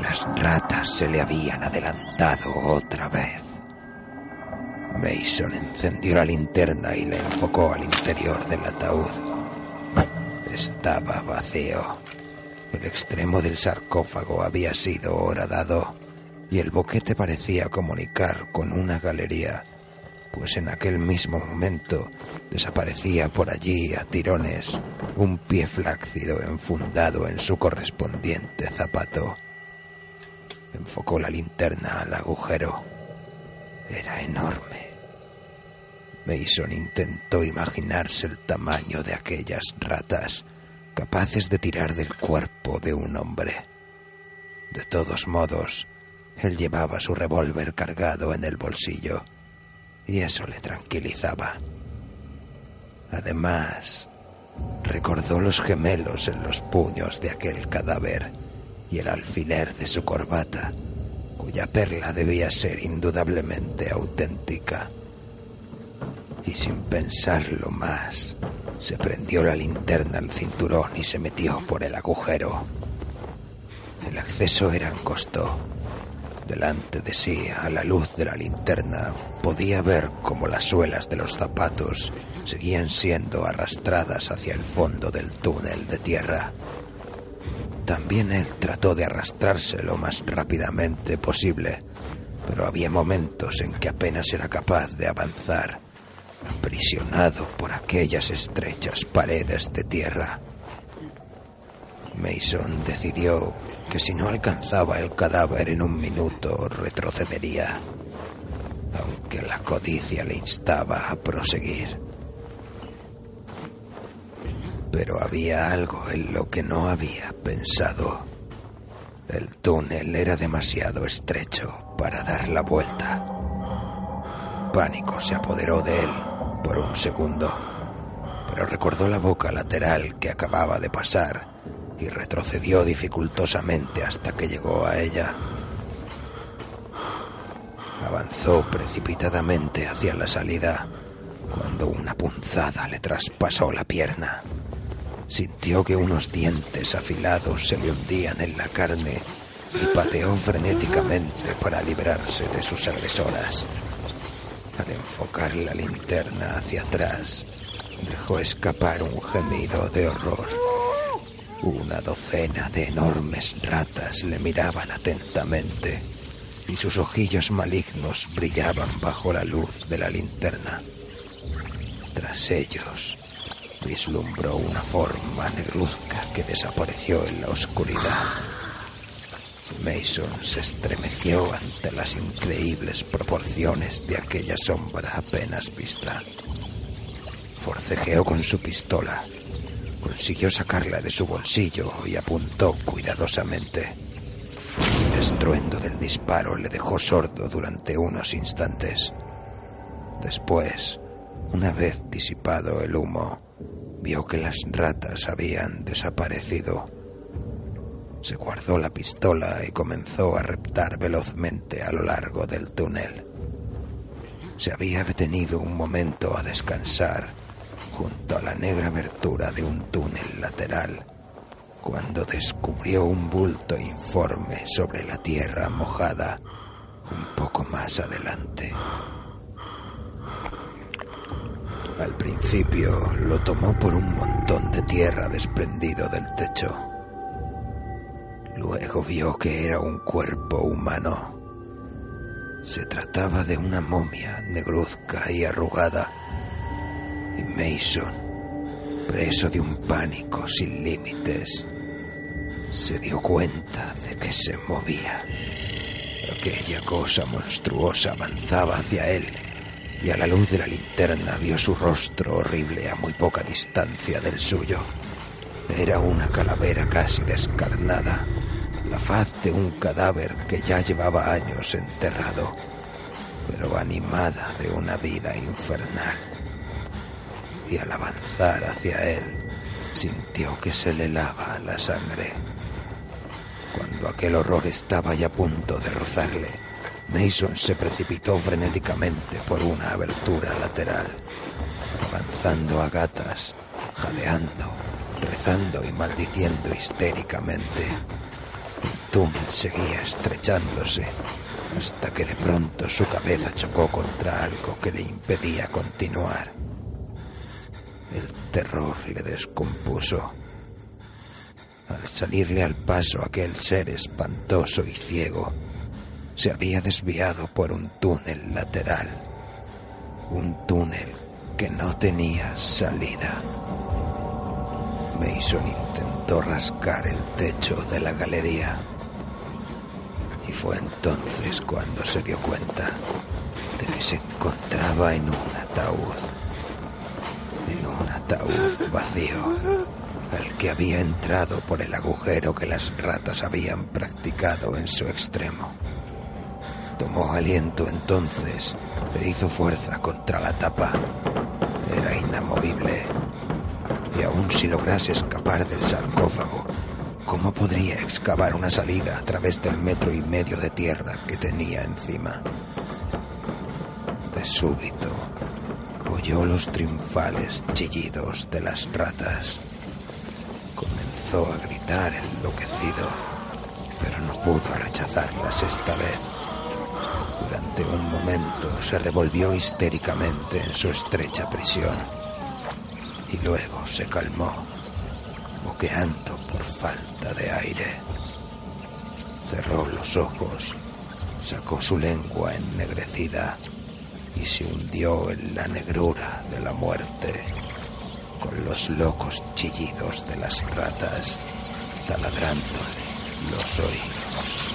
Las ratas se le habían adelantado otra vez. Mason encendió la linterna y la enfocó al interior del ataúd. Estaba vacío. El extremo del sarcófago había sido horadado y el boquete parecía comunicar con una galería, pues en aquel mismo momento desaparecía por allí a tirones un pie flácido enfundado en su correspondiente zapato. Enfocó la linterna al agujero. Era enorme. Mason intentó imaginarse el tamaño de aquellas ratas capaces de tirar del cuerpo de un hombre. De todos modos, él llevaba su revólver cargado en el bolsillo y eso le tranquilizaba. Además, recordó los gemelos en los puños de aquel cadáver y el alfiler de su corbata, cuya perla debía ser indudablemente auténtica. Y sin pensarlo más, se prendió la linterna al cinturón y se metió por el agujero. El acceso era angosto. Delante de sí, a la luz de la linterna, podía ver cómo las suelas de los zapatos seguían siendo arrastradas hacia el fondo del túnel de tierra. También él trató de arrastrarse lo más rápidamente posible, pero había momentos en que apenas era capaz de avanzar, aprisionado por aquellas estrechas paredes de tierra. Mason decidió que si no alcanzaba el cadáver en un minuto retrocedería, aunque la codicia le instaba a proseguir. Pero había algo en lo que no había pensado. El túnel era demasiado estrecho para dar la vuelta. Pánico se apoderó de él por un segundo, pero recordó la boca lateral que acababa de pasar y retrocedió dificultosamente hasta que llegó a ella. Avanzó precipitadamente hacia la salida cuando una punzada le traspasó la pierna. Sintió que unos dientes afilados se le hundían en la carne y pateó frenéticamente para librarse de sus agresoras. Al enfocar la linterna hacia atrás, dejó escapar un gemido de horror. Una docena de enormes ratas le miraban atentamente y sus ojillos malignos brillaban bajo la luz de la linterna. Tras ellos, vislumbró una forma negruzca que desapareció en la oscuridad. Mason se estremeció ante las increíbles proporciones de aquella sombra apenas vista. Forcejeó con su pistola, consiguió sacarla de su bolsillo y apuntó cuidadosamente. El estruendo del disparo le dejó sordo durante unos instantes. Después, una vez disipado el humo, vio que las ratas habían desaparecido. Se guardó la pistola y comenzó a reptar velozmente a lo largo del túnel. Se había detenido un momento a descansar junto a la negra abertura de un túnel lateral cuando descubrió un bulto informe sobre la tierra mojada un poco más adelante. Al principio lo tomó por un montón de tierra desprendido del techo. Luego vio que era un cuerpo humano. Se trataba de una momia negruzca y arrugada. Y Mason, preso de un pánico sin límites, se dio cuenta de que se movía. Aquella cosa monstruosa avanzaba hacia él y a la luz de la linterna vio su rostro horrible a muy poca distancia del suyo. Era una calavera casi descarnada, la faz de un cadáver que ya llevaba años enterrado, pero animada de una vida infernal. Y al avanzar hacia él, sintió que se le lava la sangre. Cuando aquel horror estaba ya a punto de rozarle, Mason se precipitó frenéticamente por una abertura lateral, avanzando a gatas, jadeando, rezando y maldiciendo histéricamente. El túnel seguía estrechándose hasta que de pronto su cabeza chocó contra algo que le impedía continuar. El terror le descompuso. Al salirle al paso aquel ser espantoso y ciego, se había desviado por un túnel lateral. Un túnel que no tenía salida. Mason intentó rascar el techo de la galería. Y fue entonces cuando se dio cuenta de que se encontraba en un ataúd. En un ataúd vacío al que había entrado por el agujero que las ratas habían practicado en su extremo. Tomó aliento entonces e hizo fuerza contra la tapa. Era inamovible. Y aun si lograse escapar del sarcófago, ¿cómo podría excavar una salida a través del metro y medio de tierra que tenía encima? De súbito, oyó los triunfales chillidos de las ratas. Comenzó a gritar enloquecido, pero no pudo rechazarlas esta vez. Durante un momento se revolvió histéricamente en su estrecha prisión y luego se calmó, boqueando por falta de aire. Cerró los ojos, sacó su lengua ennegrecida y se hundió en la negrura de la muerte, con los locos chillidos de las ratas taladrándole los oídos.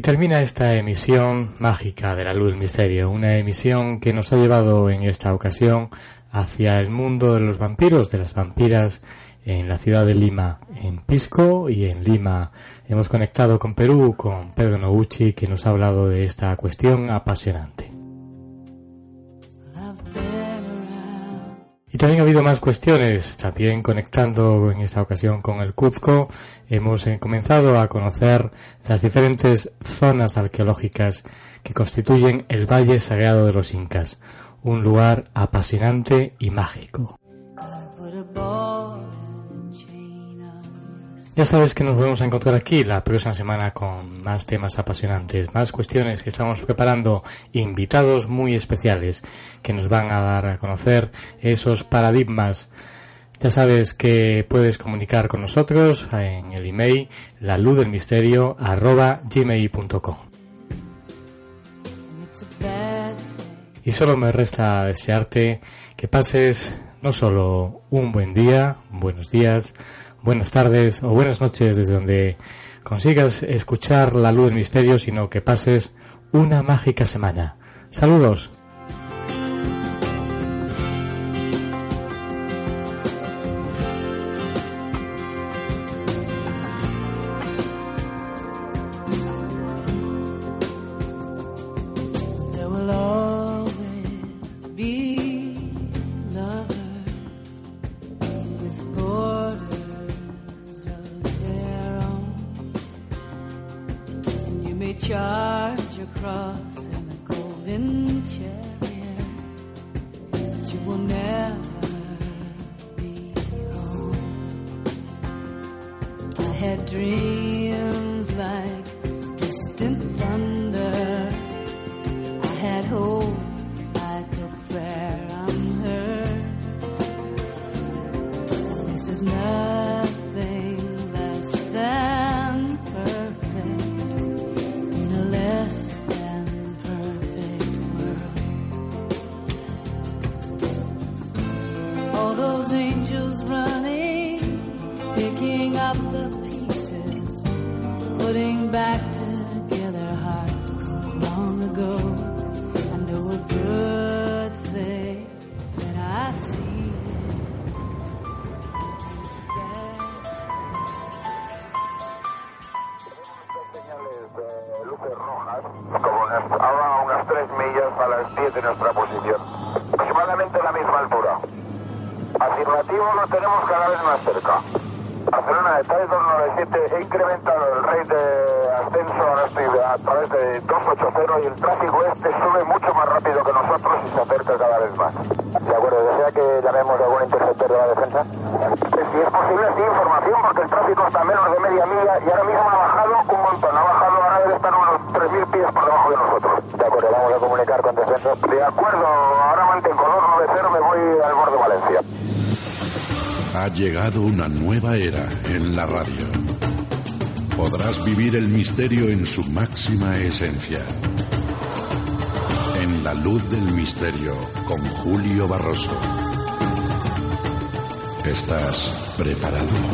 Y termina esta emisión mágica de la luz misterio, una emisión que nos ha llevado en esta ocasión hacia el mundo de los vampiros, de las vampiras en la ciudad de Lima, en Pisco y en Lima. Hemos conectado con Perú, con Pedro Noguchi, que nos ha hablado de esta cuestión apasionante. También ha habido más cuestiones, también conectando en esta ocasión con el Cuzco, hemos eh, comenzado a conocer las diferentes zonas arqueológicas que constituyen el Valle Sagrado de los Incas, un lugar apasionante y mágico. Ya sabes que nos vamos a encontrar aquí la próxima semana con más temas apasionantes, más cuestiones que estamos preparando, invitados muy especiales que nos van a dar a conocer esos paradigmas. Ya sabes que puedes comunicar con nosotros en el email la luz del misterio. Y solo me resta desearte que pases no solo un buen día, buenos días, buenas tardes o buenas noches desde donde consigas escuchar la luz del misterio, sino que pases una mágica semana. Saludos. ¿Estás preparado?